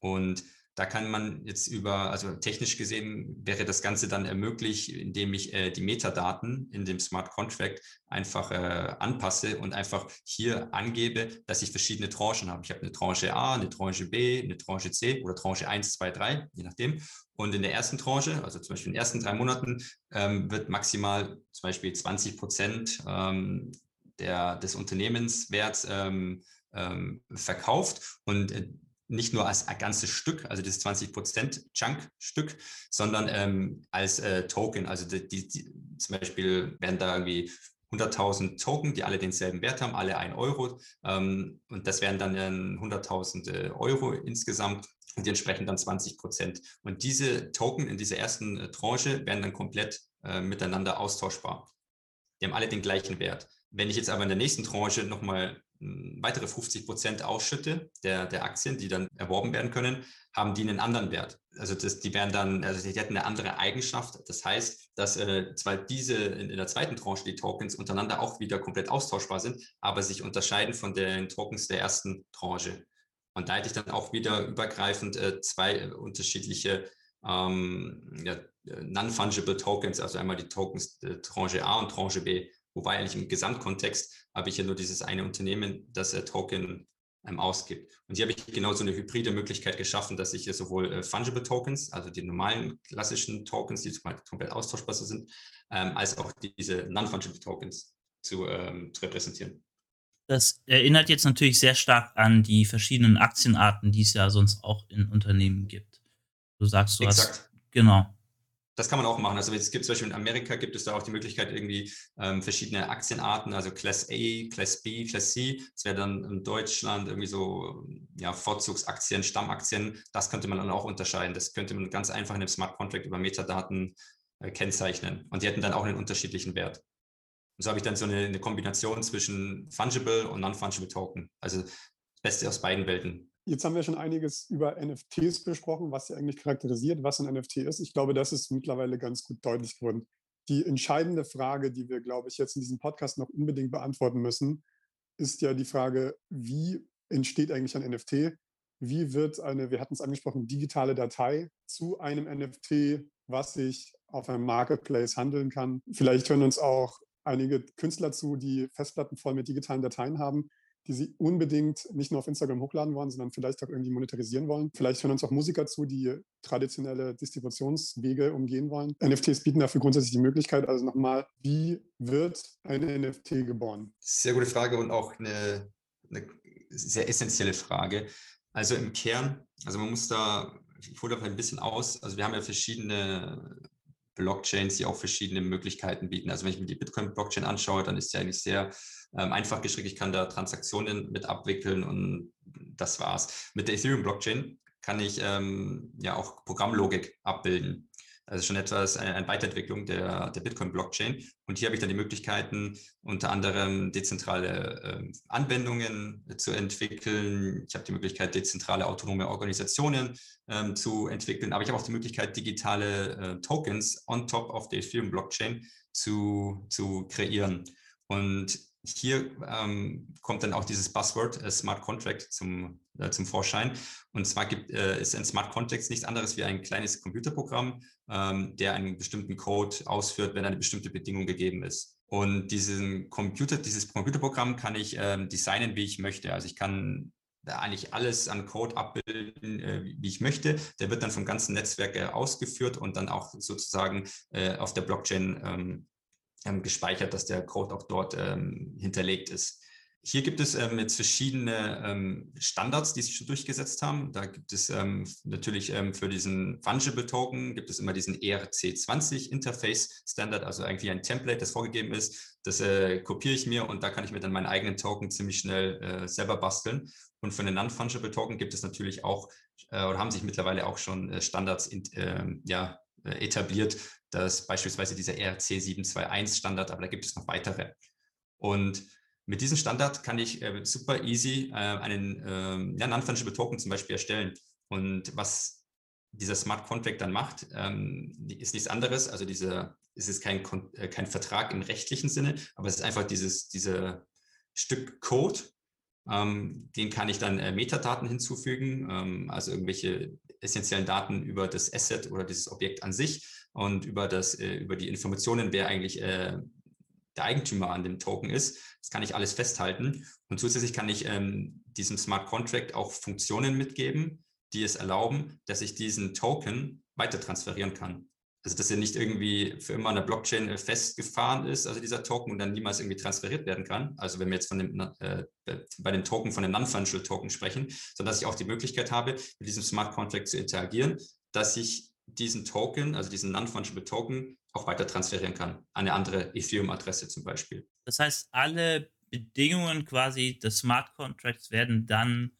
Und da kann man jetzt über, also technisch gesehen wäre das Ganze dann ermöglicht, indem ich äh, die Metadaten in dem Smart Contract einfach äh, anpasse und einfach hier angebe, dass ich verschiedene Tranchen habe. Ich habe eine Tranche A, eine Tranche B, eine Tranche C oder Tranche 1, 2, 3, je nachdem. Und in der ersten Tranche, also zum Beispiel in den ersten drei Monaten, ähm, wird maximal zum Beispiel 20 Prozent ähm, der, des Unternehmenswerts ähm, ähm, verkauft. Und äh, nicht nur als ein ganzes Stück, also das 20% Chunk-Stück, sondern ähm, als äh, Token. Also die, die, die, zum Beispiel werden da irgendwie 100.000 Token, die alle denselben Wert haben, alle 1 Euro. Ähm, und das wären dann äh, 100.000 äh, Euro insgesamt und die entsprechen dann 20 Prozent. Und diese Token in dieser ersten äh, Tranche werden dann komplett äh, miteinander austauschbar. Die haben alle den gleichen Wert. Wenn ich jetzt aber in der nächsten Tranche nochmal weitere 50 Prozent ausschütte der, der Aktien, die dann erworben werden können, haben die einen anderen Wert. Also das, die werden dann, also die hätten eine andere Eigenschaft. Das heißt, dass äh, zwar diese in, in, der zweiten Tranche die Tokens untereinander auch wieder komplett austauschbar sind, aber sich unterscheiden von den Tokens der ersten Tranche. Und da hätte ich dann auch wieder übergreifend äh, zwei äh, unterschiedliche ähm, ja, non-fungible Tokens, also einmal die Tokens äh, Tranche A und Tranche B. Wobei eigentlich im Gesamtkontext habe ich ja nur dieses eine Unternehmen, das äh, Token ähm, ausgibt. Und hier habe ich genau so eine hybride Möglichkeit geschaffen, dass ich hier sowohl äh, Fungible Tokens, also die normalen klassischen Tokens, die komplett austauschbar sind, ähm, als auch diese Non-Fungible Tokens zu, ähm, zu repräsentieren. Das erinnert jetzt natürlich sehr stark an die verschiedenen Aktienarten, die es ja sonst auch in Unternehmen gibt. Du sagst, du Exakt. hast. Genau. Das kann man auch machen. Also es gibt zum Beispiel in Amerika gibt es da auch die Möglichkeit, irgendwie ähm, verschiedene Aktienarten, also Class A, Class B, Class C. Das wäre dann in Deutschland irgendwie so ja, Vorzugsaktien, Stammaktien. Das könnte man dann auch unterscheiden. Das könnte man ganz einfach in einem Smart Contract über Metadaten äh, kennzeichnen. Und die hätten dann auch einen unterschiedlichen Wert. Und so habe ich dann so eine, eine Kombination zwischen Fungible und Non-Fungible Token. Also das Beste aus beiden Welten. Jetzt haben wir schon einiges über NFTs besprochen, was sie eigentlich charakterisiert, was ein NFT ist. Ich glaube, das ist mittlerweile ganz gut deutlich geworden. Die entscheidende Frage, die wir, glaube ich, jetzt in diesem Podcast noch unbedingt beantworten müssen, ist ja die Frage, wie entsteht eigentlich ein NFT? Wie wird eine, wir hatten es angesprochen, digitale Datei zu einem NFT, was sich auf einem Marketplace handeln kann? Vielleicht hören uns auch einige Künstler zu, die Festplatten voll mit digitalen Dateien haben die sie unbedingt nicht nur auf Instagram hochladen wollen, sondern vielleicht auch irgendwie monetarisieren wollen. Vielleicht hören uns auch Musiker zu, die traditionelle Distributionswege umgehen wollen. NFTs bieten dafür grundsätzlich die Möglichkeit. Also nochmal, wie wird ein NFT geboren? Sehr gute Frage und auch eine, eine sehr essentielle Frage. Also im Kern, also man muss da, ich hole da ein bisschen aus, also wir haben ja verschiedene Blockchains, die auch verschiedene Möglichkeiten bieten. Also wenn ich mir die Bitcoin-Blockchain anschaue, dann ist sie eigentlich sehr ähm, einfach gestrickt. Ich kann da Transaktionen mit abwickeln und das war's. Mit der Ethereum-Blockchain kann ich ähm, ja auch Programmlogik abbilden. Also schon etwas eine, eine Weiterentwicklung der, der Bitcoin-Blockchain. Und hier habe ich dann die Möglichkeiten, unter anderem dezentrale äh, Anwendungen zu entwickeln. Ich habe die Möglichkeit, dezentrale autonome Organisationen ähm, zu entwickeln. Aber ich habe auch die Möglichkeit, digitale äh, Tokens on top of der Ethereum-Blockchain zu, zu kreieren. Und hier ähm, kommt dann auch dieses Buzzword äh, Smart Contract zum, äh, zum Vorschein. Und zwar gibt, äh, ist ein Smart Contract nichts anderes wie ein kleines Computerprogramm, ähm, der einen bestimmten Code ausführt, wenn eine bestimmte Bedingung gegeben ist. Und diesen Computer, dieses Computerprogramm kann ich ähm, designen, wie ich möchte. Also ich kann eigentlich alles an Code abbilden, äh, wie ich möchte. Der wird dann vom ganzen Netzwerk äh, ausgeführt und dann auch sozusagen äh, auf der Blockchain ähm, ähm, gespeichert, dass der Code auch dort ähm, hinterlegt ist. Hier gibt es ähm, jetzt verschiedene ähm, Standards, die sich schon durchgesetzt haben. Da gibt es ähm, natürlich ähm, für diesen Fungible Token gibt es immer diesen ERC20 Interface Standard, also eigentlich ein Template, das vorgegeben ist. Das äh, kopiere ich mir und da kann ich mir dann meinen eigenen Token ziemlich schnell äh, selber basteln. Und für einen Non-Fungible Token gibt es natürlich auch äh, oder haben sich mittlerweile auch schon äh, Standards in, ähm, ja, äh, etabliert, dass beispielsweise dieser ERC 721 Standard, aber da gibt es noch weitere. Und mit diesem Standard kann ich äh, super easy äh, einen äh, ja, Non-Fungible Token zum Beispiel erstellen. Und was dieser Smart Contract dann macht, ähm, ist nichts anderes. Also diese, es ist kein, äh, kein Vertrag im rechtlichen Sinne, aber es ist einfach dieses diese Stück Code, ähm, den kann ich dann äh, Metadaten hinzufügen, ähm, also irgendwelche essentiellen Daten über das Asset oder dieses Objekt an sich und über, das, äh, über die Informationen, wer eigentlich äh, der Eigentümer an dem Token ist. Das kann ich alles festhalten. Und zusätzlich kann ich ähm, diesem Smart Contract auch Funktionen mitgeben, die es erlauben, dass ich diesen Token weiter transferieren kann. Also dass er nicht irgendwie für immer an der Blockchain äh, festgefahren ist, also dieser Token und dann niemals irgendwie transferiert werden kann. Also wenn wir jetzt von dem, äh, bei den Token von den Non-Fungible Token sprechen, sondern dass ich auch die Möglichkeit habe, mit diesem Smart Contract zu interagieren, dass ich diesen Token, also diesen Non-Fungible Token, auch weiter transferieren kann an eine andere Ethereum-Adresse zum Beispiel. Das heißt, alle Bedingungen quasi des Smart Contracts werden dann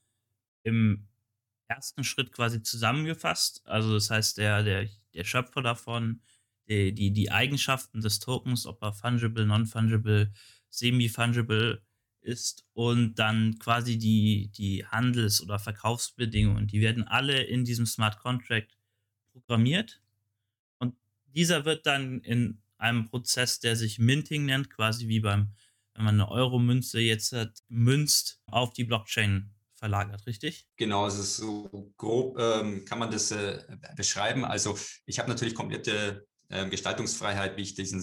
im ersten Schritt quasi zusammengefasst. Also das heißt, der, der, der Schöpfer davon, die, die, die Eigenschaften des Tokens, ob er fungible, non-fungible, semi-fungible ist und dann quasi die, die Handels- oder Verkaufsbedingungen, die werden alle in diesem Smart Contract programmiert und dieser wird dann in einem Prozess, der sich Minting nennt, quasi wie beim, wenn man eine Euro-Münze jetzt hat, münzt auf die Blockchain verlagert, richtig? Genau, also so grob ähm, kann man das äh, beschreiben. Also ich habe natürlich komplette äh, Gestaltungsfreiheit, wie ich diesen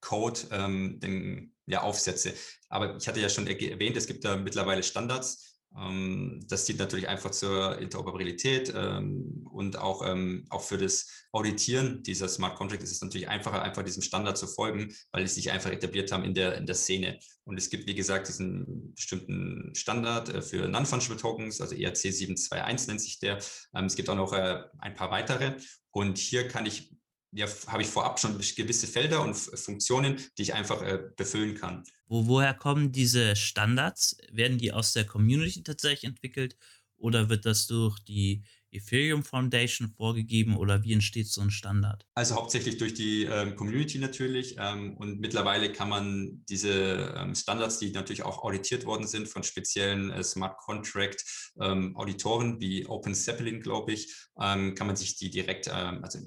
Code ähm, den, ja, aufsetze. Aber ich hatte ja schon erwähnt, es gibt da mittlerweile Standards, das dient natürlich einfach zur Interoperabilität ähm, und auch, ähm, auch für das Auditieren dieser Smart Contract ist es natürlich einfacher, einfach diesem Standard zu folgen, weil die sich einfach etabliert haben in der, in der Szene. Und es gibt, wie gesagt, diesen bestimmten Standard äh, für Non-Fungible Tokens, also ERC 721 nennt sich der. Es gibt auch noch äh, ein paar weitere. Und hier kann ich ja, habe ich vorab schon gewisse Felder und Funktionen, die ich einfach äh, befüllen kann. Wo, woher kommen diese Standards? Werden die aus der Community tatsächlich entwickelt oder wird das durch die Ethereum Foundation vorgegeben oder wie entsteht so ein Standard? Also hauptsächlich durch die ähm, Community natürlich ähm, und mittlerweile kann man diese ähm, Standards, die natürlich auch auditiert worden sind von speziellen äh, Smart Contract ähm, Auditoren wie Open Zeppelin, glaube ich, ähm, kann man sich die direkt ähm, also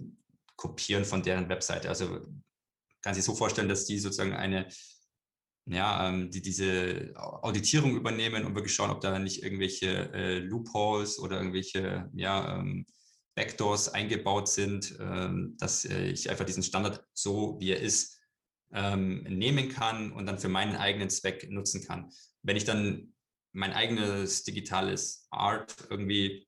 kopieren von deren Webseite. Also kann sich so vorstellen, dass die sozusagen eine ja, ähm, die diese Auditierung übernehmen und wirklich schauen, ob da nicht irgendwelche äh, Loopholes oder irgendwelche ja, ähm, Backdoors eingebaut sind, ähm, dass äh, ich einfach diesen Standard so, wie er ist, ähm, nehmen kann und dann für meinen eigenen Zweck nutzen kann. Wenn ich dann mein eigenes digitales Art irgendwie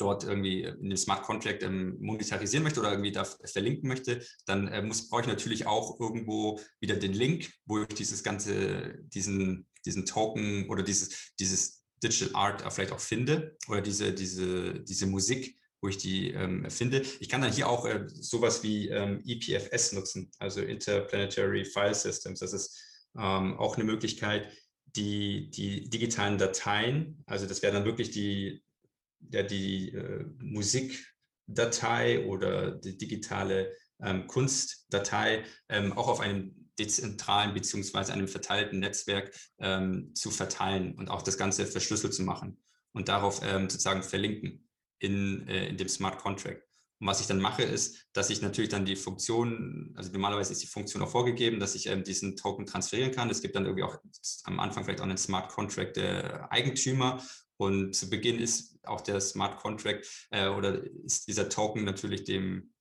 dort irgendwie in dem Smart Contract ähm, monetarisieren möchte oder irgendwie da verlinken möchte, dann äh, muss, brauche ich natürlich auch irgendwo wieder den Link, wo ich dieses ganze, diesen, diesen Token oder dieses, dieses Digital Art vielleicht auch finde oder diese, diese, diese Musik, wo ich die ähm, finde. Ich kann dann hier auch äh, sowas wie ähm, EPFS nutzen, also Interplanetary File Systems. Das ist ähm, auch eine Möglichkeit, die, die digitalen Dateien, also das wäre dann wirklich die, ja, die äh, Musikdatei oder die digitale ähm, Kunstdatei ähm, auch auf einem dezentralen beziehungsweise einem verteilten Netzwerk ähm, zu verteilen und auch das Ganze verschlüsselt zu machen und darauf ähm, sozusagen verlinken in, äh, in dem Smart Contract. Und was ich dann mache, ist, dass ich natürlich dann die Funktion, also normalerweise ist die Funktion auch vorgegeben, dass ich ähm, diesen Token transferieren kann. Es gibt dann irgendwie auch am Anfang vielleicht auch einen Smart Contract der Eigentümer und zu Beginn ist auch der Smart Contract äh, oder ist dieser Token natürlich dem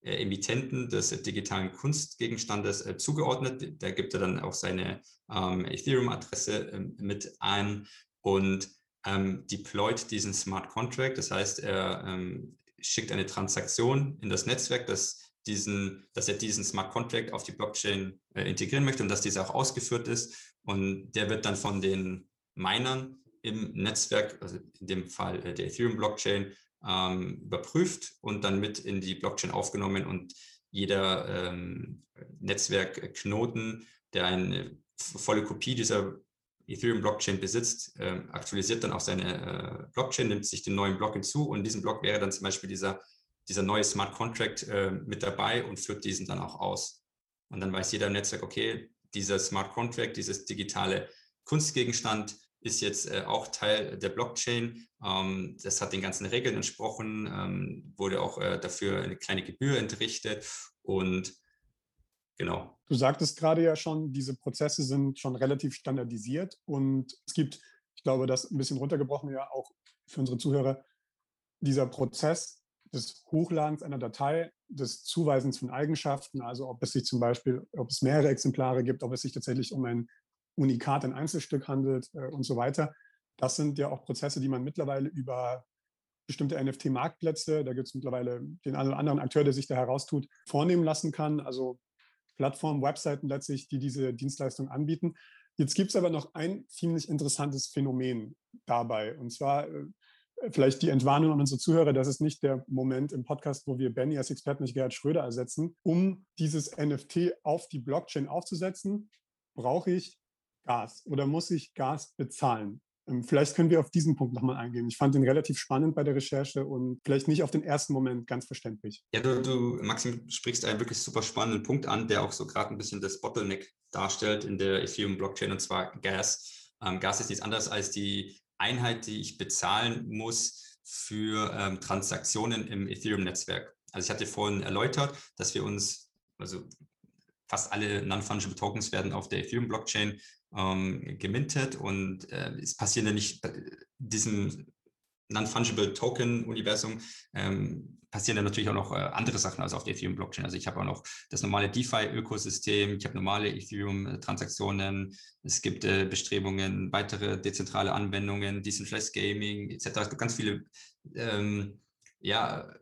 äh, Emittenten des äh, digitalen Kunstgegenstandes äh, zugeordnet. Da gibt er dann auch seine ähm, Ethereum-Adresse ähm, mit ein und ähm, deployt diesen Smart Contract. Das heißt, er ähm, schickt eine Transaktion in das Netzwerk, das diesen, dass er diesen Smart Contract auf die Blockchain äh, integrieren möchte und dass dieser auch ausgeführt ist. Und der wird dann von den Minern im Netzwerk, also in dem Fall äh, der Ethereum-Blockchain, ähm, überprüft und dann mit in die Blockchain aufgenommen und jeder ähm, Netzwerkknoten, der eine volle Kopie dieser Ethereum-Blockchain besitzt, äh, aktualisiert dann auch seine äh, Blockchain, nimmt sich den neuen Block hinzu und in diesem Block wäre dann zum Beispiel dieser, dieser neue Smart Contract äh, mit dabei und führt diesen dann auch aus. Und dann weiß jeder Netzwerk, okay, dieser Smart Contract, dieses digitale Kunstgegenstand ist jetzt äh, auch Teil der Blockchain. Ähm, das hat den ganzen Regeln entsprochen, ähm, wurde auch äh, dafür eine kleine Gebühr entrichtet und genau. Du sagtest gerade ja schon, diese Prozesse sind schon relativ standardisiert und es gibt, ich glaube, das ein bisschen runtergebrochen ja auch für unsere Zuhörer, dieser Prozess des Hochladens einer Datei, des Zuweisens von Eigenschaften, also ob es sich zum Beispiel, ob es mehrere Exemplare gibt, ob es sich tatsächlich um ein Unikat ein Einzelstück handelt äh, und so weiter. Das sind ja auch Prozesse, die man mittlerweile über bestimmte NFT-Marktplätze, da gibt es mittlerweile den einen oder anderen Akteur, der sich da heraustut, vornehmen lassen kann. Also Plattformen, Webseiten letztlich, die diese Dienstleistung anbieten. Jetzt gibt es aber noch ein ziemlich interessantes Phänomen dabei. Und zwar äh, vielleicht die Entwarnung an unsere Zuhörer, das ist nicht der Moment im Podcast, wo wir Benny als Experten nicht Gerhard Schröder ersetzen. Um dieses NFT auf die Blockchain aufzusetzen, brauche ich Gas oder muss ich Gas bezahlen? Ähm, vielleicht können wir auf diesen Punkt nochmal eingehen. Ich fand den relativ spannend bei der Recherche und vielleicht nicht auf den ersten Moment ganz verständlich. Ja, du, du Maxim, sprichst einen wirklich super spannenden Punkt an, der auch so gerade ein bisschen das Bottleneck darstellt in der Ethereum-Blockchain und zwar Gas. Ähm, Gas ist nichts anderes als die Einheit, die ich bezahlen muss für ähm, Transaktionen im Ethereum-Netzwerk. Also ich hatte vorhin erläutert, dass wir uns, also fast alle Non-Fungible Tokens werden auf der Ethereum-Blockchain ähm, gemintet und äh, es passieren ja nicht in diesem Non-Fungible Token-Universum ähm, passieren dann natürlich auch noch äh, andere Sachen als auf der Ethereum-Blockchain. Also ich habe auch noch das normale DeFi-Ökosystem, ich habe normale Ethereum-Transaktionen, es gibt äh, Bestrebungen, weitere dezentrale Anwendungen, Decentralized Gaming etc. Es gibt ganz viele ähm, ja,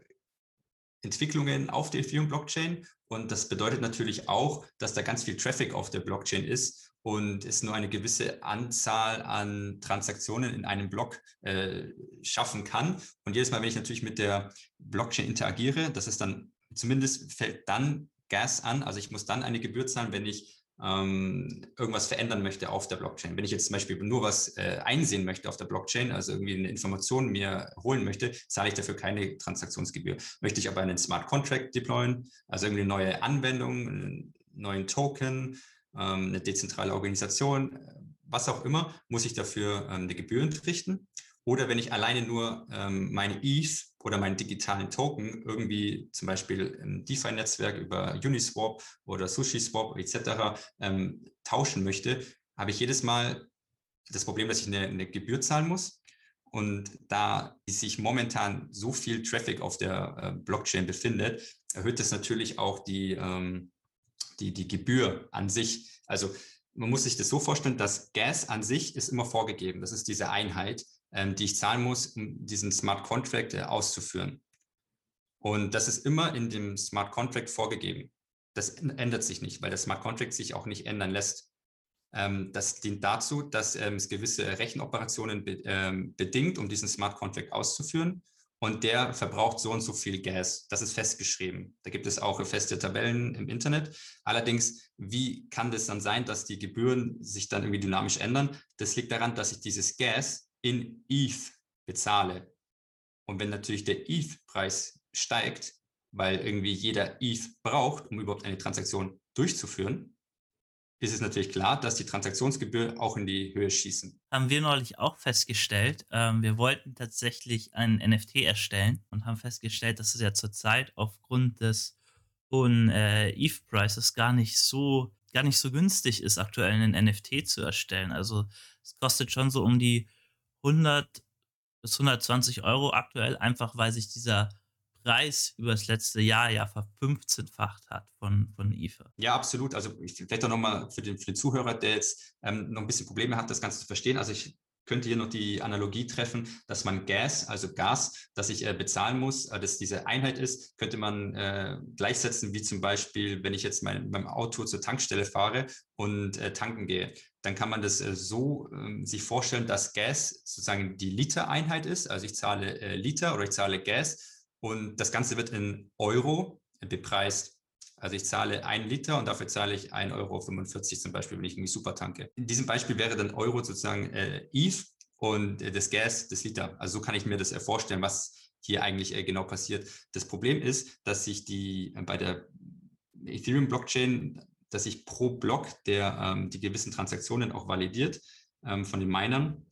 Entwicklungen auf der Ethereum-Blockchain und das bedeutet natürlich auch, dass da ganz viel Traffic auf der Blockchain ist und es nur eine gewisse Anzahl an Transaktionen in einem Block äh, schaffen kann. Und jedes Mal, wenn ich natürlich mit der Blockchain interagiere, das ist dann zumindest fällt dann Gas an. Also ich muss dann eine Gebühr zahlen, wenn ich ähm, irgendwas verändern möchte auf der Blockchain. Wenn ich jetzt zum Beispiel nur was äh, einsehen möchte auf der Blockchain, also irgendwie eine Information mir holen möchte, zahle ich dafür keine Transaktionsgebühr. Möchte ich aber einen Smart Contract deployen, also irgendwie eine neue Anwendung, einen neuen Token, ähm, eine dezentrale Organisation, was auch immer, muss ich dafür ähm, eine Gebühr entrichten. Oder wenn ich alleine nur ähm, meine ETH oder meinen digitalen Token irgendwie zum Beispiel im DeFi-Netzwerk über Uniswap oder SushiSwap etc. Ähm, tauschen möchte, habe ich jedes Mal das Problem, dass ich eine, eine Gebühr zahlen muss. Und da sich momentan so viel Traffic auf der äh, Blockchain befindet, erhöht das natürlich auch die, ähm, die, die Gebühr an sich. Also man muss sich das so vorstellen, dass Gas an sich ist immer vorgegeben. Das ist diese Einheit, die ich zahlen muss, um diesen Smart Contract äh, auszuführen. Und das ist immer in dem Smart Contract vorgegeben. Das ändert sich nicht, weil der Smart Contract sich auch nicht ändern lässt. Ähm, das dient dazu, dass ähm, es gewisse Rechenoperationen be ähm, bedingt, um diesen Smart Contract auszuführen und der verbraucht so und so viel Gas. Das ist festgeschrieben. Da gibt es auch feste Tabellen im Internet. Allerdings, wie kann das dann sein, dass die Gebühren sich dann irgendwie dynamisch ändern? Das liegt daran, dass ich dieses Gas in ETH bezahle. Und wenn natürlich der ETH-Preis steigt, weil irgendwie jeder ETH braucht, um überhaupt eine Transaktion durchzuführen, ist es natürlich klar, dass die Transaktionsgebühr auch in die Höhe schießen. Haben wir neulich auch festgestellt. Ähm, wir wollten tatsächlich einen NFT erstellen und haben festgestellt, dass es ja zurzeit aufgrund des hohen äh, ETH-Prices gar nicht so gar nicht so günstig ist, aktuell einen NFT zu erstellen. Also es kostet schon so um die 100 bis 120 Euro aktuell, einfach weil sich dieser Preis über das letzte Jahr ja verfünfzehnfacht hat von, von IFA. Ja, absolut. Also ich, vielleicht auch nochmal für den, für den Zuhörer, der jetzt ähm, noch ein bisschen Probleme hat, das Ganze zu verstehen. Also ich könnte hier noch die Analogie treffen, dass man Gas, also Gas, das ich äh, bezahlen muss, äh, dass diese Einheit ist, könnte man äh, gleichsetzen wie zum Beispiel, wenn ich jetzt mein, beim Auto zur Tankstelle fahre und äh, tanken gehe. Dann kann man das äh, so ähm, sich vorstellen, dass Gas sozusagen die Litereinheit ist. Also ich zahle äh, Liter oder ich zahle Gas und das Ganze wird in Euro bepreist. Also ich zahle ein Liter und dafür zahle ich 1,45 Euro zum Beispiel, wenn ich irgendwie super tanke. In diesem Beispiel wäre dann Euro sozusagen äh, ETH und äh, das Gas das Liter. Also so kann ich mir das äh, vorstellen, was hier eigentlich äh, genau passiert. Das Problem ist, dass sich die äh, bei der Ethereum-Blockchain, dass sich pro Block, der ähm, die gewissen Transaktionen auch validiert ähm, von den Minern,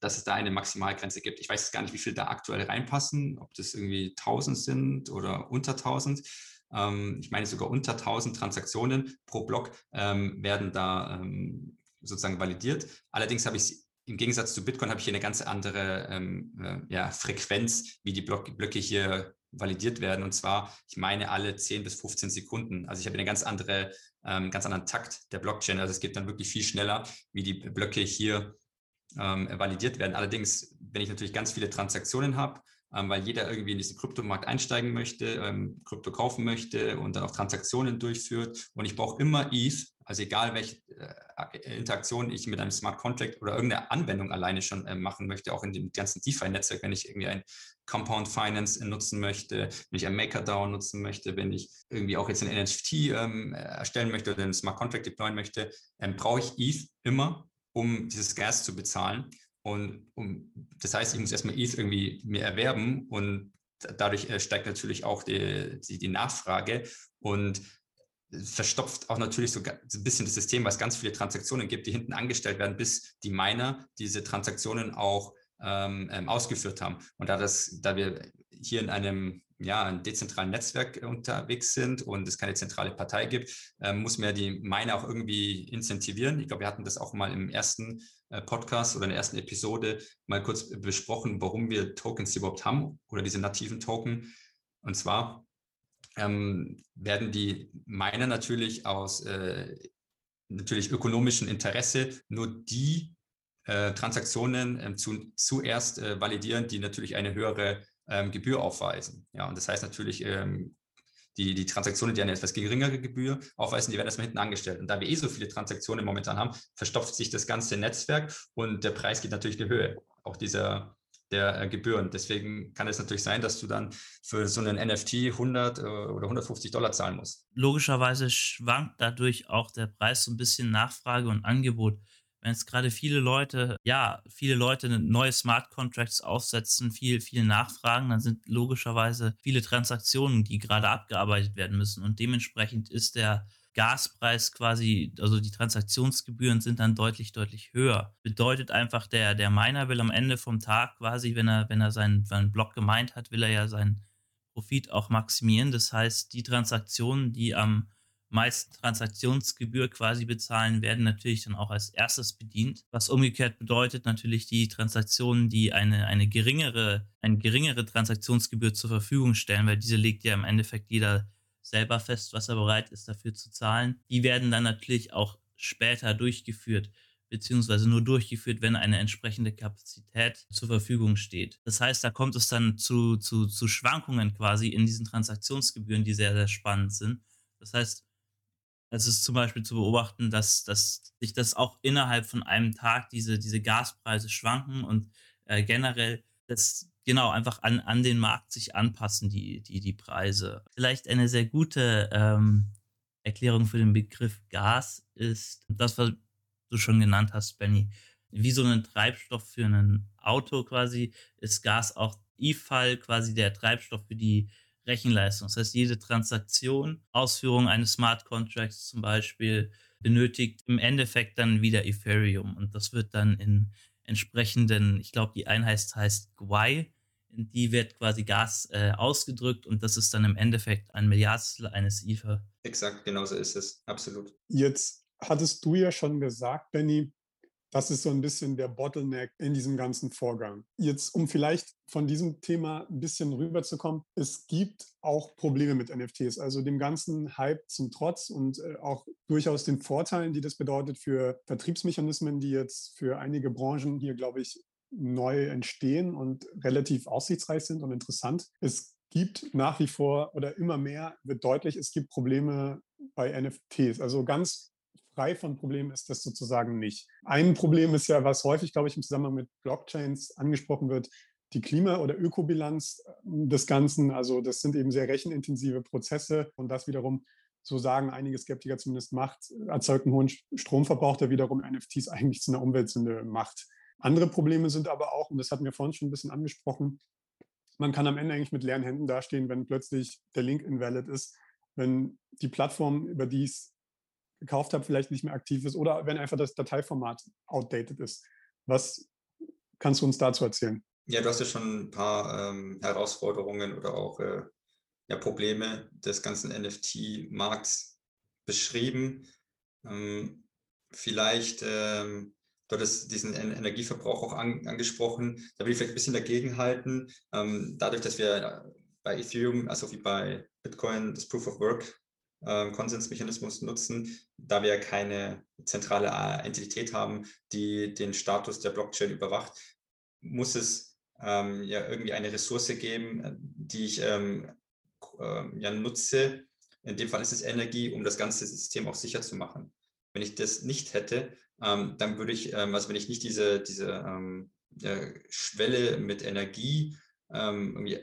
dass es da eine Maximalgrenze gibt. Ich weiß gar nicht, wie viel da aktuell reinpassen, ob das irgendwie 1000 sind oder unter 1000. Ähm, ich meine sogar unter 1000 Transaktionen pro Block ähm, werden da ähm, sozusagen validiert. Allerdings habe ich im Gegensatz zu Bitcoin habe ich hier eine ganz andere ähm, äh, ja, Frequenz, wie die Block Blöcke hier validiert werden. Und zwar, ich meine, alle 10 bis 15 Sekunden. Also ich habe eine ganz andere, ähm, ganz anderen Takt der Blockchain. Also es geht dann wirklich viel schneller, wie die Blöcke hier ähm, validiert werden. Allerdings, wenn ich natürlich ganz viele Transaktionen habe, ähm, weil jeder irgendwie in diesen Kryptomarkt einsteigen möchte, ähm, Krypto kaufen möchte und dann auch Transaktionen durchführt und ich brauche immer ETH, also egal welche äh, Interaktion ich mit einem Smart Contract oder irgendeine Anwendung alleine schon äh, machen möchte, auch in dem ganzen DeFi-Netzwerk, wenn ich irgendwie ein Compound Finance nutzen möchte, wenn ich ein MakerDAO nutzen möchte, wenn ich irgendwie auch jetzt ein NFT ähm, erstellen möchte oder einen Smart Contract deployen möchte, ähm, brauche ich ETH immer um dieses Gas zu bezahlen. Und um, das heißt, ich muss erstmal ETH irgendwie mir erwerben und dadurch äh, steigt natürlich auch die, die, die Nachfrage und verstopft auch natürlich so ein bisschen das System, weil es ganz viele Transaktionen gibt, die hinten angestellt werden, bis die Miner diese Transaktionen auch ähm, ähm ausgeführt haben. Und da, das, da wir hier in einem ja, ein dezentralen Netzwerk unterwegs sind und es keine zentrale Partei gibt, äh, muss man ja die Miner auch irgendwie incentivieren. Ich glaube, wir hatten das auch mal im ersten Podcast oder in der ersten Episode mal kurz besprochen, warum wir Tokens überhaupt haben oder diese nativen Token. Und zwar ähm, werden die Miner natürlich aus äh, natürlich ökonomischem Interesse nur die äh, Transaktionen ähm, zu, zuerst äh, validieren, die natürlich eine höhere ähm, Gebühr aufweisen. Ja, und das heißt natürlich, ähm, die, die Transaktionen, die eine etwas geringere Gebühr aufweisen, die werden erstmal hinten angestellt. Und da wir eh so viele Transaktionen momentan haben, verstopft sich das ganze Netzwerk und der Preis geht natürlich in die Höhe. Auch dieser der äh, Gebühren. Deswegen kann es natürlich sein, dass du dann für so einen NFT 100 äh, oder 150 Dollar zahlen musst. Logischerweise schwankt dadurch auch der Preis so ein bisschen Nachfrage und Angebot. Wenn jetzt gerade viele Leute, ja, viele Leute neue Smart Contracts aufsetzen, viel, viel nachfragen, dann sind logischerweise viele Transaktionen, die gerade abgearbeitet werden müssen. Und dementsprechend ist der Gaspreis quasi, also die Transaktionsgebühren sind dann deutlich, deutlich höher. Bedeutet einfach, der, der Miner will am Ende vom Tag quasi, wenn er, wenn er seinen, seinen Block gemeint hat, will er ja seinen Profit auch maximieren. Das heißt, die Transaktionen, die am meisten Transaktionsgebühr quasi bezahlen, werden natürlich dann auch als erstes bedient. Was umgekehrt bedeutet natürlich die Transaktionen, die eine, eine geringere, eine geringere Transaktionsgebühr zur Verfügung stellen, weil diese legt ja im Endeffekt jeder selber fest, was er bereit ist dafür zu zahlen. Die werden dann natürlich auch später durchgeführt, beziehungsweise nur durchgeführt, wenn eine entsprechende Kapazität zur Verfügung steht. Das heißt, da kommt es dann zu, zu, zu Schwankungen quasi in diesen Transaktionsgebühren, die sehr, sehr spannend sind. Das heißt, es ist zum Beispiel zu beobachten, dass, dass sich das auch innerhalb von einem Tag diese, diese Gaspreise schwanken und äh, generell das genau einfach an, an den Markt sich anpassen, die, die, die Preise. Vielleicht eine sehr gute ähm, Erklärung für den Begriff Gas ist das, was du schon genannt hast, Benny. Wie so ein Treibstoff für ein Auto quasi ist Gas auch E-Fall quasi der Treibstoff für die Rechenleistung. Das heißt, jede Transaktion, Ausführung eines Smart Contracts zum Beispiel, benötigt im Endeffekt dann wieder Ethereum. Und das wird dann in entsprechenden, ich glaube, die Einheit heißt GWI, in die wird quasi Gas äh, ausgedrückt und das ist dann im Endeffekt ein Milliardstel eines Ether. Exakt, genauso ist es, absolut. Jetzt hattest du ja schon gesagt, Benny, das ist so ein bisschen der Bottleneck in diesem ganzen Vorgang. Jetzt, um vielleicht von diesem Thema ein bisschen rüberzukommen, es gibt auch Probleme mit NFTs, also dem ganzen Hype zum Trotz und äh, auch durchaus den Vorteilen, die das bedeutet für Vertriebsmechanismen, die jetzt für einige Branchen hier, glaube ich, neu entstehen und relativ aussichtsreich sind und interessant. Es gibt nach wie vor oder immer mehr wird deutlich, es gibt Probleme bei NFTs. Also ganz frei von Problemen ist das sozusagen nicht. Ein Problem ist ja, was häufig, glaube ich, im Zusammenhang mit Blockchains angesprochen wird, die Klima- oder Ökobilanz äh, des Ganzen. Also das sind eben sehr rechenintensive Prozesse und das wiederum, so sagen einige Skeptiker zumindest, macht, erzeugt einen hohen Stromverbrauch, der wiederum NFTs eigentlich zu einer Umweltsünde macht. Andere Probleme sind aber auch, und das hatten wir vorhin schon ein bisschen angesprochen, man kann am Ende eigentlich mit leeren Händen dastehen, wenn plötzlich der Link invalid ist, wenn die Plattform, über die es gekauft habe, vielleicht nicht mehr aktiv ist oder wenn einfach das Dateiformat outdated ist. Was kannst du uns dazu erzählen? Ja, du hast ja schon ein paar ähm, Herausforderungen oder auch äh, ja, Probleme des ganzen NFT-Markts beschrieben. Ähm, vielleicht ähm, Du hattest diesen Energieverbrauch auch an, angesprochen. Da will ich vielleicht ein bisschen dagegenhalten. Ähm, dadurch, dass wir bei Ethereum, also wie bei Bitcoin, das Proof of Work ähm, Konsensmechanismus nutzen, da wir keine zentrale äh, Entität haben, die den Status der Blockchain überwacht, muss es ähm, ja irgendwie eine Ressource geben, die ich ähm, äh, ja nutze. In dem Fall ist es Energie, um das ganze System auch sicher zu machen. Wenn ich das nicht hätte, ähm, dann würde ich, ähm, also wenn ich nicht diese, diese ähm, äh, Schwelle mit Energie ähm, irgendwie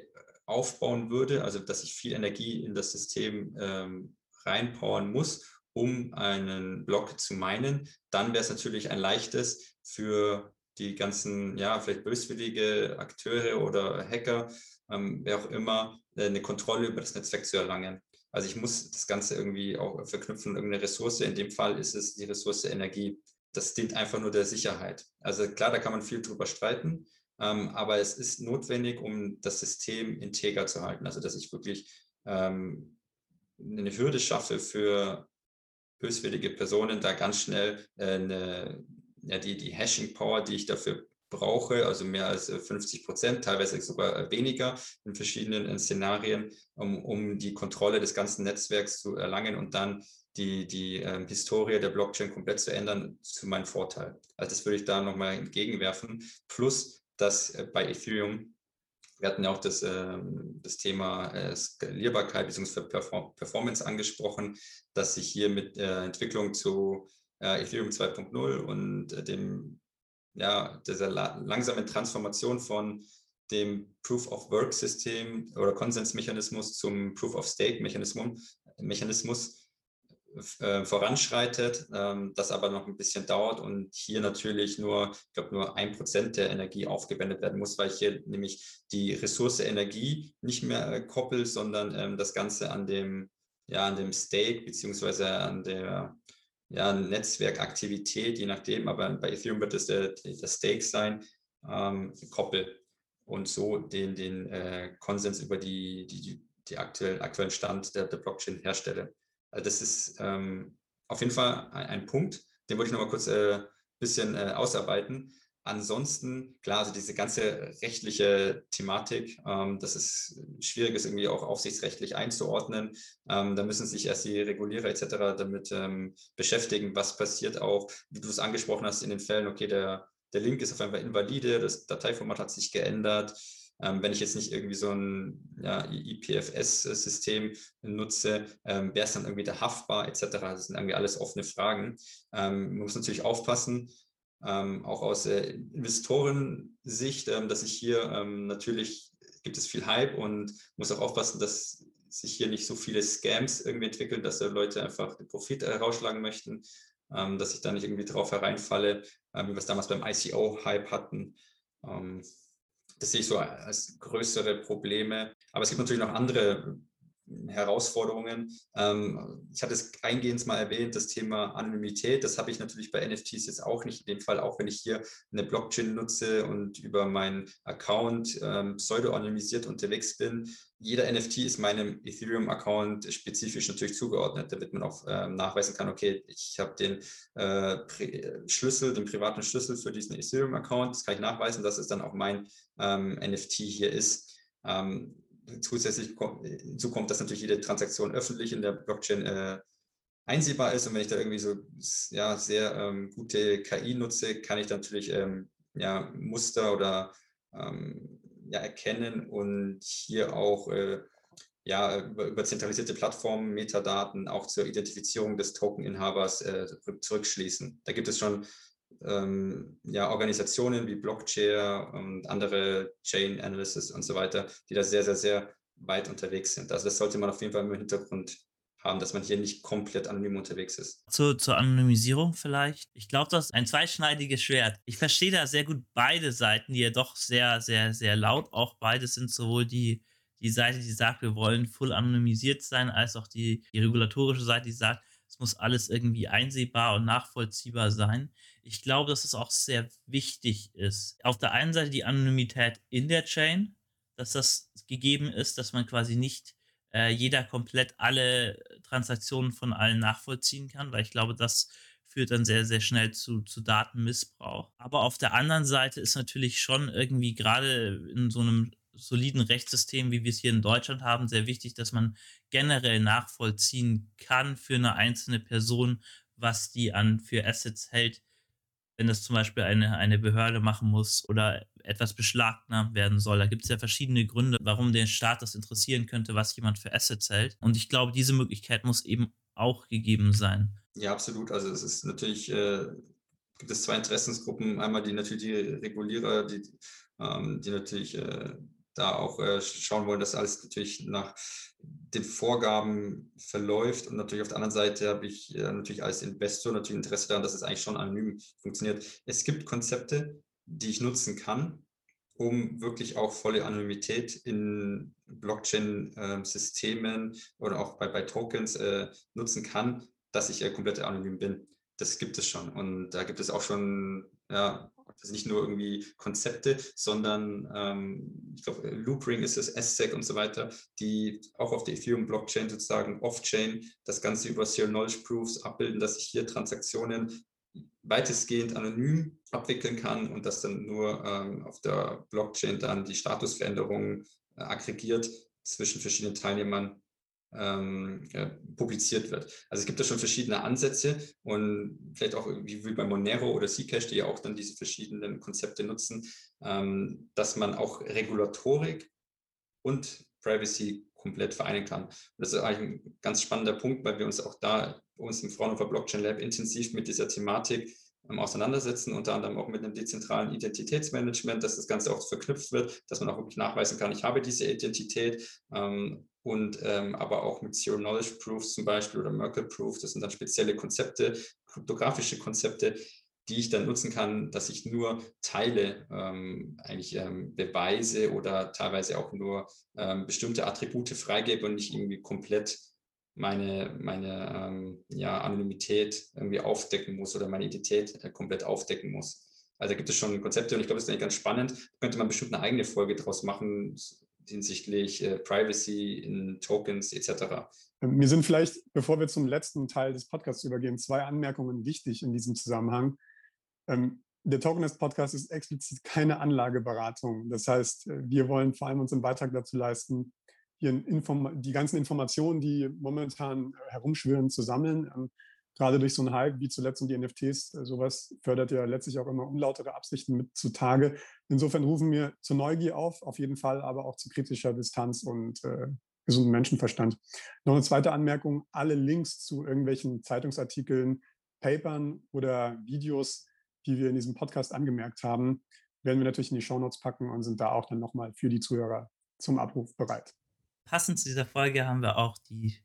aufbauen würde, also dass ich viel Energie in das System ähm, reinpowern muss, um einen Block zu meinen, dann wäre es natürlich ein leichtes für die ganzen, ja, vielleicht böswillige Akteure oder Hacker, ähm, wer auch immer, äh, eine Kontrolle über das Netzwerk zu erlangen. Also ich muss das Ganze irgendwie auch verknüpfen, irgendeine Ressource. In dem Fall ist es die Ressource Energie das dient einfach nur der Sicherheit. Also klar, da kann man viel drüber streiten, ähm, aber es ist notwendig, um das System integer zu halten. Also dass ich wirklich ähm, eine Hürde schaffe für böswillige Personen, da ganz schnell äh, eine, ja, die, die Hashing-Power, die ich dafür brauche, also mehr als 50 äh, Prozent, teilweise sogar weniger in verschiedenen äh, Szenarien, um, um die Kontrolle des ganzen Netzwerks zu erlangen und dann die, die ähm, Historie der Blockchain komplett zu ändern, zu meinem Vorteil. Also das würde ich da nochmal entgegenwerfen. Plus, dass äh, bei Ethereum, wir hatten ja auch das, äh, das Thema äh, Skalierbarkeit bzw. Perform Performance angesprochen, dass sich hier mit der Entwicklung zu äh, Ethereum 2.0 und äh, dem ja, dieser langsamen Transformation von dem Proof of Work System oder Konsensmechanismus zum Proof of Stake Mechanismus, Mechanismus äh, voranschreitet, ähm, das aber noch ein bisschen dauert und hier natürlich nur, ich glaube, nur ein Prozent der Energie aufgewendet werden muss, weil ich hier nämlich die Ressource Energie nicht mehr äh, koppel, sondern ähm, das Ganze an dem, ja, an dem Stake beziehungsweise an der ja, Netzwerkaktivität, je nachdem, aber bei Ethereum wird es der, der Stake sein, ähm, koppel und so den, den äh, Konsens über die, die, die aktuellen, aktuellen Stand der, der Blockchain herstelle. Also das ist ähm, auf jeden Fall ein, ein, Punkt, den wollte ich noch mal kurz ein äh, bisschen äh, ausarbeiten. Ansonsten, klar, also diese ganze rechtliche Thematik, ähm, das ist schwierig, ist irgendwie auch aufsichtsrechtlich einzuordnen. Ähm, da müssen sich erst die Regulierer etc. damit ähm, beschäftigen, was passiert auch, wie du es angesprochen hast, in den Fällen, okay, der, der Link ist auf einmal invalide, das Dateiformat hat sich geändert. Ähm, wenn ich jetzt nicht irgendwie so ein ja, IPFS-System nutze, ähm, wäre es dann irgendwie da haftbar etc. Das sind irgendwie alles offene Fragen. Ähm, man muss natürlich aufpassen, auch aus äh, Investorensicht, dass ich hier natürlich gibt es viel Hype und muss auch aufpassen, dass sich hier nicht so viele Scams irgendwie entwickeln, dass da Leute einfach den Profit äh, rausschlagen möchten, dass ich da nicht irgendwie drauf hereinfalle, wie wir es damals beim ICO-Hype hatten. Ähm, das sehe ich so als größere Probleme. Aber es gibt natürlich noch andere Herausforderungen. Ähm, ich hatte es eingehend mal erwähnt, das Thema Anonymität. Das habe ich natürlich bei NFTs jetzt auch nicht. In dem Fall, auch wenn ich hier eine Blockchain nutze und über meinen Account ähm, pseudo-anonymisiert unterwegs bin. Jeder NFT ist meinem Ethereum-Account spezifisch natürlich zugeordnet, damit man auch ähm, nachweisen kann, okay, ich habe den äh, Schlüssel, den privaten Schlüssel für diesen Ethereum-Account. Das kann ich nachweisen, dass es dann auch mein NFT hier ist. Ähm, zusätzlich hinzu kommt, dass natürlich jede Transaktion öffentlich in der Blockchain äh, einsehbar ist. Und wenn ich da irgendwie so ja, sehr ähm, gute KI nutze, kann ich dann natürlich ähm, ja, Muster oder ähm, ja, erkennen und hier auch äh, ja, über, über, zentralisierte Plattformen Metadaten auch zur Identifizierung des Tokeninhabers äh, zurückschließen. Da gibt es schon ähm, ja, Organisationen wie Blockchain und andere Chain Analysis und so weiter, die da sehr, sehr, sehr weit unterwegs sind. Also das sollte man auf jeden Fall im Hintergrund haben, dass man hier nicht komplett anonym unterwegs ist. Zu, zur Anonymisierung vielleicht. Ich glaube, das ist ein zweischneidiges Schwert. Ich verstehe da sehr gut beide Seiten, die ja doch sehr, sehr, sehr laut auch beide sind, sowohl die, die Seite, die sagt, wir wollen full anonymisiert sein, als auch die, die regulatorische Seite, die sagt, es muss alles irgendwie einsehbar und nachvollziehbar sein. Ich glaube, dass es auch sehr wichtig ist. Auf der einen Seite die Anonymität in der Chain, dass das gegeben ist, dass man quasi nicht äh, jeder komplett alle Transaktionen von allen nachvollziehen kann, weil ich glaube, das führt dann sehr, sehr schnell zu, zu Datenmissbrauch. Aber auf der anderen Seite ist natürlich schon irgendwie gerade in so einem soliden Rechtssystem, wie wir es hier in Deutschland haben, sehr wichtig, dass man generell nachvollziehen kann für eine einzelne Person, was die an für Assets hält, wenn das zum Beispiel eine, eine Behörde machen muss oder etwas beschlagnahmt werden soll. Da gibt es ja verschiedene Gründe, warum den Staat das interessieren könnte, was jemand für Assets hält. Und ich glaube, diese Möglichkeit muss eben auch gegeben sein. Ja, absolut. Also es ist natürlich, äh, gibt es zwei Interessensgruppen. Einmal die natürlich die Regulierer, die, ähm, die natürlich äh, da auch äh, schauen wollen, dass alles natürlich nach den Vorgaben verläuft. Und natürlich auf der anderen Seite habe ich äh, natürlich als Investor natürlich Interesse daran, dass es eigentlich schon anonym funktioniert. Es gibt Konzepte, die ich nutzen kann, um wirklich auch volle Anonymität in Blockchain-Systemen äh, oder auch bei, bei Tokens äh, nutzen kann, dass ich äh, komplett anonym bin. Das gibt es schon. Und da gibt es auch schon ja, also nicht nur irgendwie Konzepte, sondern ähm, ich glaube, Loopring ist es, SSEC und so weiter, die auch auf der Ethereum-Blockchain sozusagen off-chain das Ganze über Zero Knowledge Proofs abbilden, dass ich hier Transaktionen weitestgehend anonym abwickeln kann und dass dann nur ähm, auf der Blockchain dann die Statusveränderungen äh, aggregiert zwischen verschiedenen Teilnehmern ähm, ja, publiziert wird. Also es gibt da schon verschiedene Ansätze und vielleicht auch irgendwie wie bei Monero oder Zcash, die ja auch dann diese verschiedenen Konzepte nutzen, ähm, dass man auch Regulatorik und Privacy komplett vereinen kann. Und das ist eigentlich ein ganz spannender Punkt, weil wir uns auch da uns im Fraunhofer Blockchain Lab intensiv mit dieser Thematik ähm, auseinandersetzen, unter anderem auch mit einem dezentralen Identitätsmanagement, dass das Ganze auch verknüpft wird, dass man auch wirklich nachweisen kann, ich habe diese Identität ähm, und ähm, aber auch mit Zero Knowledge Proofs zum Beispiel oder Merkle Proof, das sind dann spezielle Konzepte, kryptografische Konzepte, die ich dann nutzen kann, dass ich nur Teile ähm, eigentlich ähm, beweise oder teilweise auch nur ähm, bestimmte Attribute freigebe und nicht irgendwie komplett meine, meine ähm, ja, Anonymität irgendwie aufdecken muss oder meine Identität äh, komplett aufdecken muss. Also da gibt es schon Konzepte und ich glaube, das ist eigentlich ganz spannend. Da könnte man bestimmt eine eigene Folge draus machen hinsichtlich äh, Privacy in Tokens etc. Mir sind vielleicht, bevor wir zum letzten Teil des Podcasts übergehen, zwei Anmerkungen wichtig in diesem Zusammenhang. Ähm, der Tokenist Podcast ist explizit keine Anlageberatung. Das heißt, äh, wir wollen vor allem unseren Beitrag dazu leisten, die ganzen Informationen, die momentan herumschwirren, zu sammeln. Ähm, gerade durch so einen Hype wie zuletzt um die NFTs, äh, sowas fördert ja letztlich auch immer unlautere Absichten mit zutage. Insofern rufen wir zur Neugier auf, auf jeden Fall, aber auch zu kritischer Distanz und äh, gesunden Menschenverstand. Noch eine zweite Anmerkung, alle Links zu irgendwelchen Zeitungsartikeln, Papern oder Videos, die wir in diesem Podcast angemerkt haben, werden wir natürlich in die Shownotes packen und sind da auch dann nochmal für die Zuhörer zum Abruf bereit. Passend zu dieser Folge haben wir auch die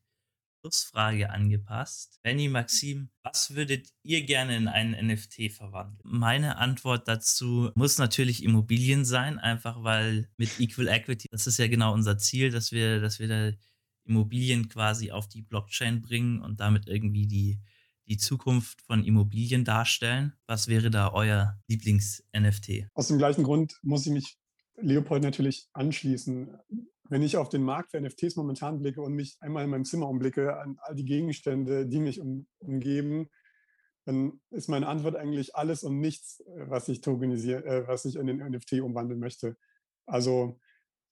Schlussfrage angepasst. Benny, Maxim, was würdet ihr gerne in einen NFT verwandeln? Meine Antwort dazu muss natürlich Immobilien sein, einfach weil mit Equal Equity, das ist ja genau unser Ziel, dass wir, dass wir da Immobilien quasi auf die Blockchain bringen und damit irgendwie die, die Zukunft von Immobilien darstellen. Was wäre da euer Lieblings-NFT? Aus dem gleichen Grund muss ich mich Leopold natürlich anschließen wenn ich auf den Markt für NFTs momentan blicke und mich einmal in meinem Zimmer umblicke, an all die Gegenstände, die mich um, umgeben, dann ist meine Antwort eigentlich alles und nichts, äh, was ich tokenisiere, äh, was ich in den NFT umwandeln möchte. Also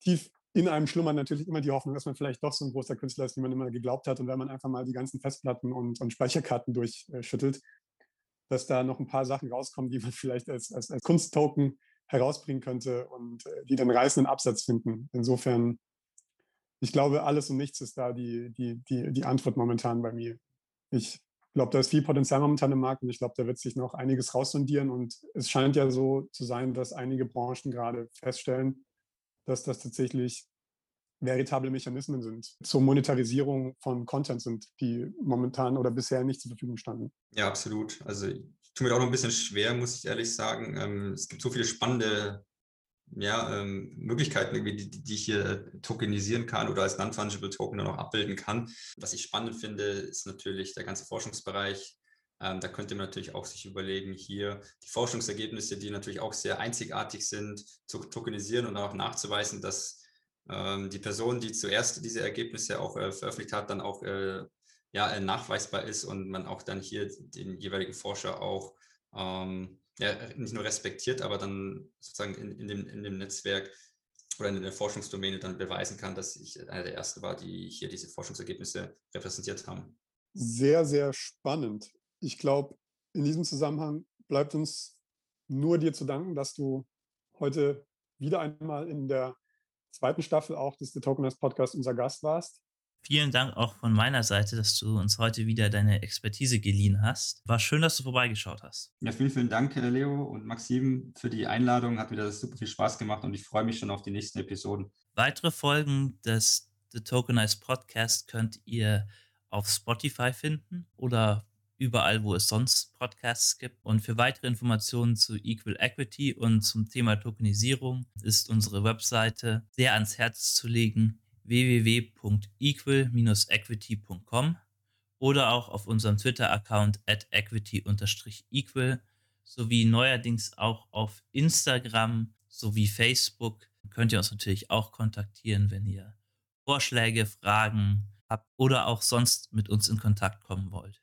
tief in einem schlummert natürlich immer die Hoffnung, dass man vielleicht doch so ein großer Künstler ist, wie man immer geglaubt hat. Und wenn man einfach mal die ganzen Festplatten und, und Speicherkarten durchschüttelt, dass da noch ein paar Sachen rauskommen, die man vielleicht als, als, als Kunsttoken herausbringen könnte und äh, die dann reißenden Absatz finden. Insofern ich glaube, alles und nichts ist da die, die, die, die Antwort momentan bei mir. Ich glaube, da ist viel Potenzial momentan im Markt und ich glaube, da wird sich noch einiges raussondieren. Und es scheint ja so zu sein, dass einige Branchen gerade feststellen, dass das tatsächlich veritable Mechanismen sind zur Monetarisierung von Content sind, die momentan oder bisher nicht zur Verfügung standen. Ja, absolut. Also ich tue mir auch noch ein bisschen schwer, muss ich ehrlich sagen. Ähm, es gibt so viele spannende ja, ähm, Möglichkeiten, die, die ich hier tokenisieren kann oder als Non-Fungible Token dann auch abbilden kann. Was ich spannend finde, ist natürlich der ganze Forschungsbereich. Ähm, da könnte man natürlich auch sich überlegen, hier die Forschungsergebnisse, die natürlich auch sehr einzigartig sind, zu tokenisieren und auch nachzuweisen, dass ähm, die Person, die zuerst diese Ergebnisse auch äh, veröffentlicht hat, dann auch äh, ja, äh, nachweisbar ist und man auch dann hier den jeweiligen Forscher auch ähm, ja, nicht nur respektiert, aber dann sozusagen in, in, dem, in dem Netzwerk oder in der Forschungsdomäne dann beweisen kann, dass ich einer der Ersten war, die hier diese Forschungsergebnisse repräsentiert haben. Sehr, sehr spannend. Ich glaube, in diesem Zusammenhang bleibt uns nur dir zu danken, dass du heute wieder einmal in der zweiten Staffel auch des The Tokenized Podcast unser Gast warst. Vielen Dank auch von meiner Seite, dass du uns heute wieder deine Expertise geliehen hast. War schön, dass du vorbeigeschaut hast. Ja, vielen, vielen Dank, Leo und Maxim, für die Einladung. Hat wieder super viel Spaß gemacht und ich freue mich schon auf die nächsten Episoden. Weitere Folgen des The Tokenized Podcast könnt ihr auf Spotify finden oder überall, wo es sonst Podcasts gibt. Und für weitere Informationen zu Equal Equity und zum Thema Tokenisierung ist unsere Webseite sehr ans Herz zu legen www.equal-equity.com oder auch auf unserem Twitter-Account at equity-equal sowie neuerdings auch auf Instagram sowie Facebook. Könnt ihr uns natürlich auch kontaktieren, wenn ihr Vorschläge, Fragen habt oder auch sonst mit uns in Kontakt kommen wollt.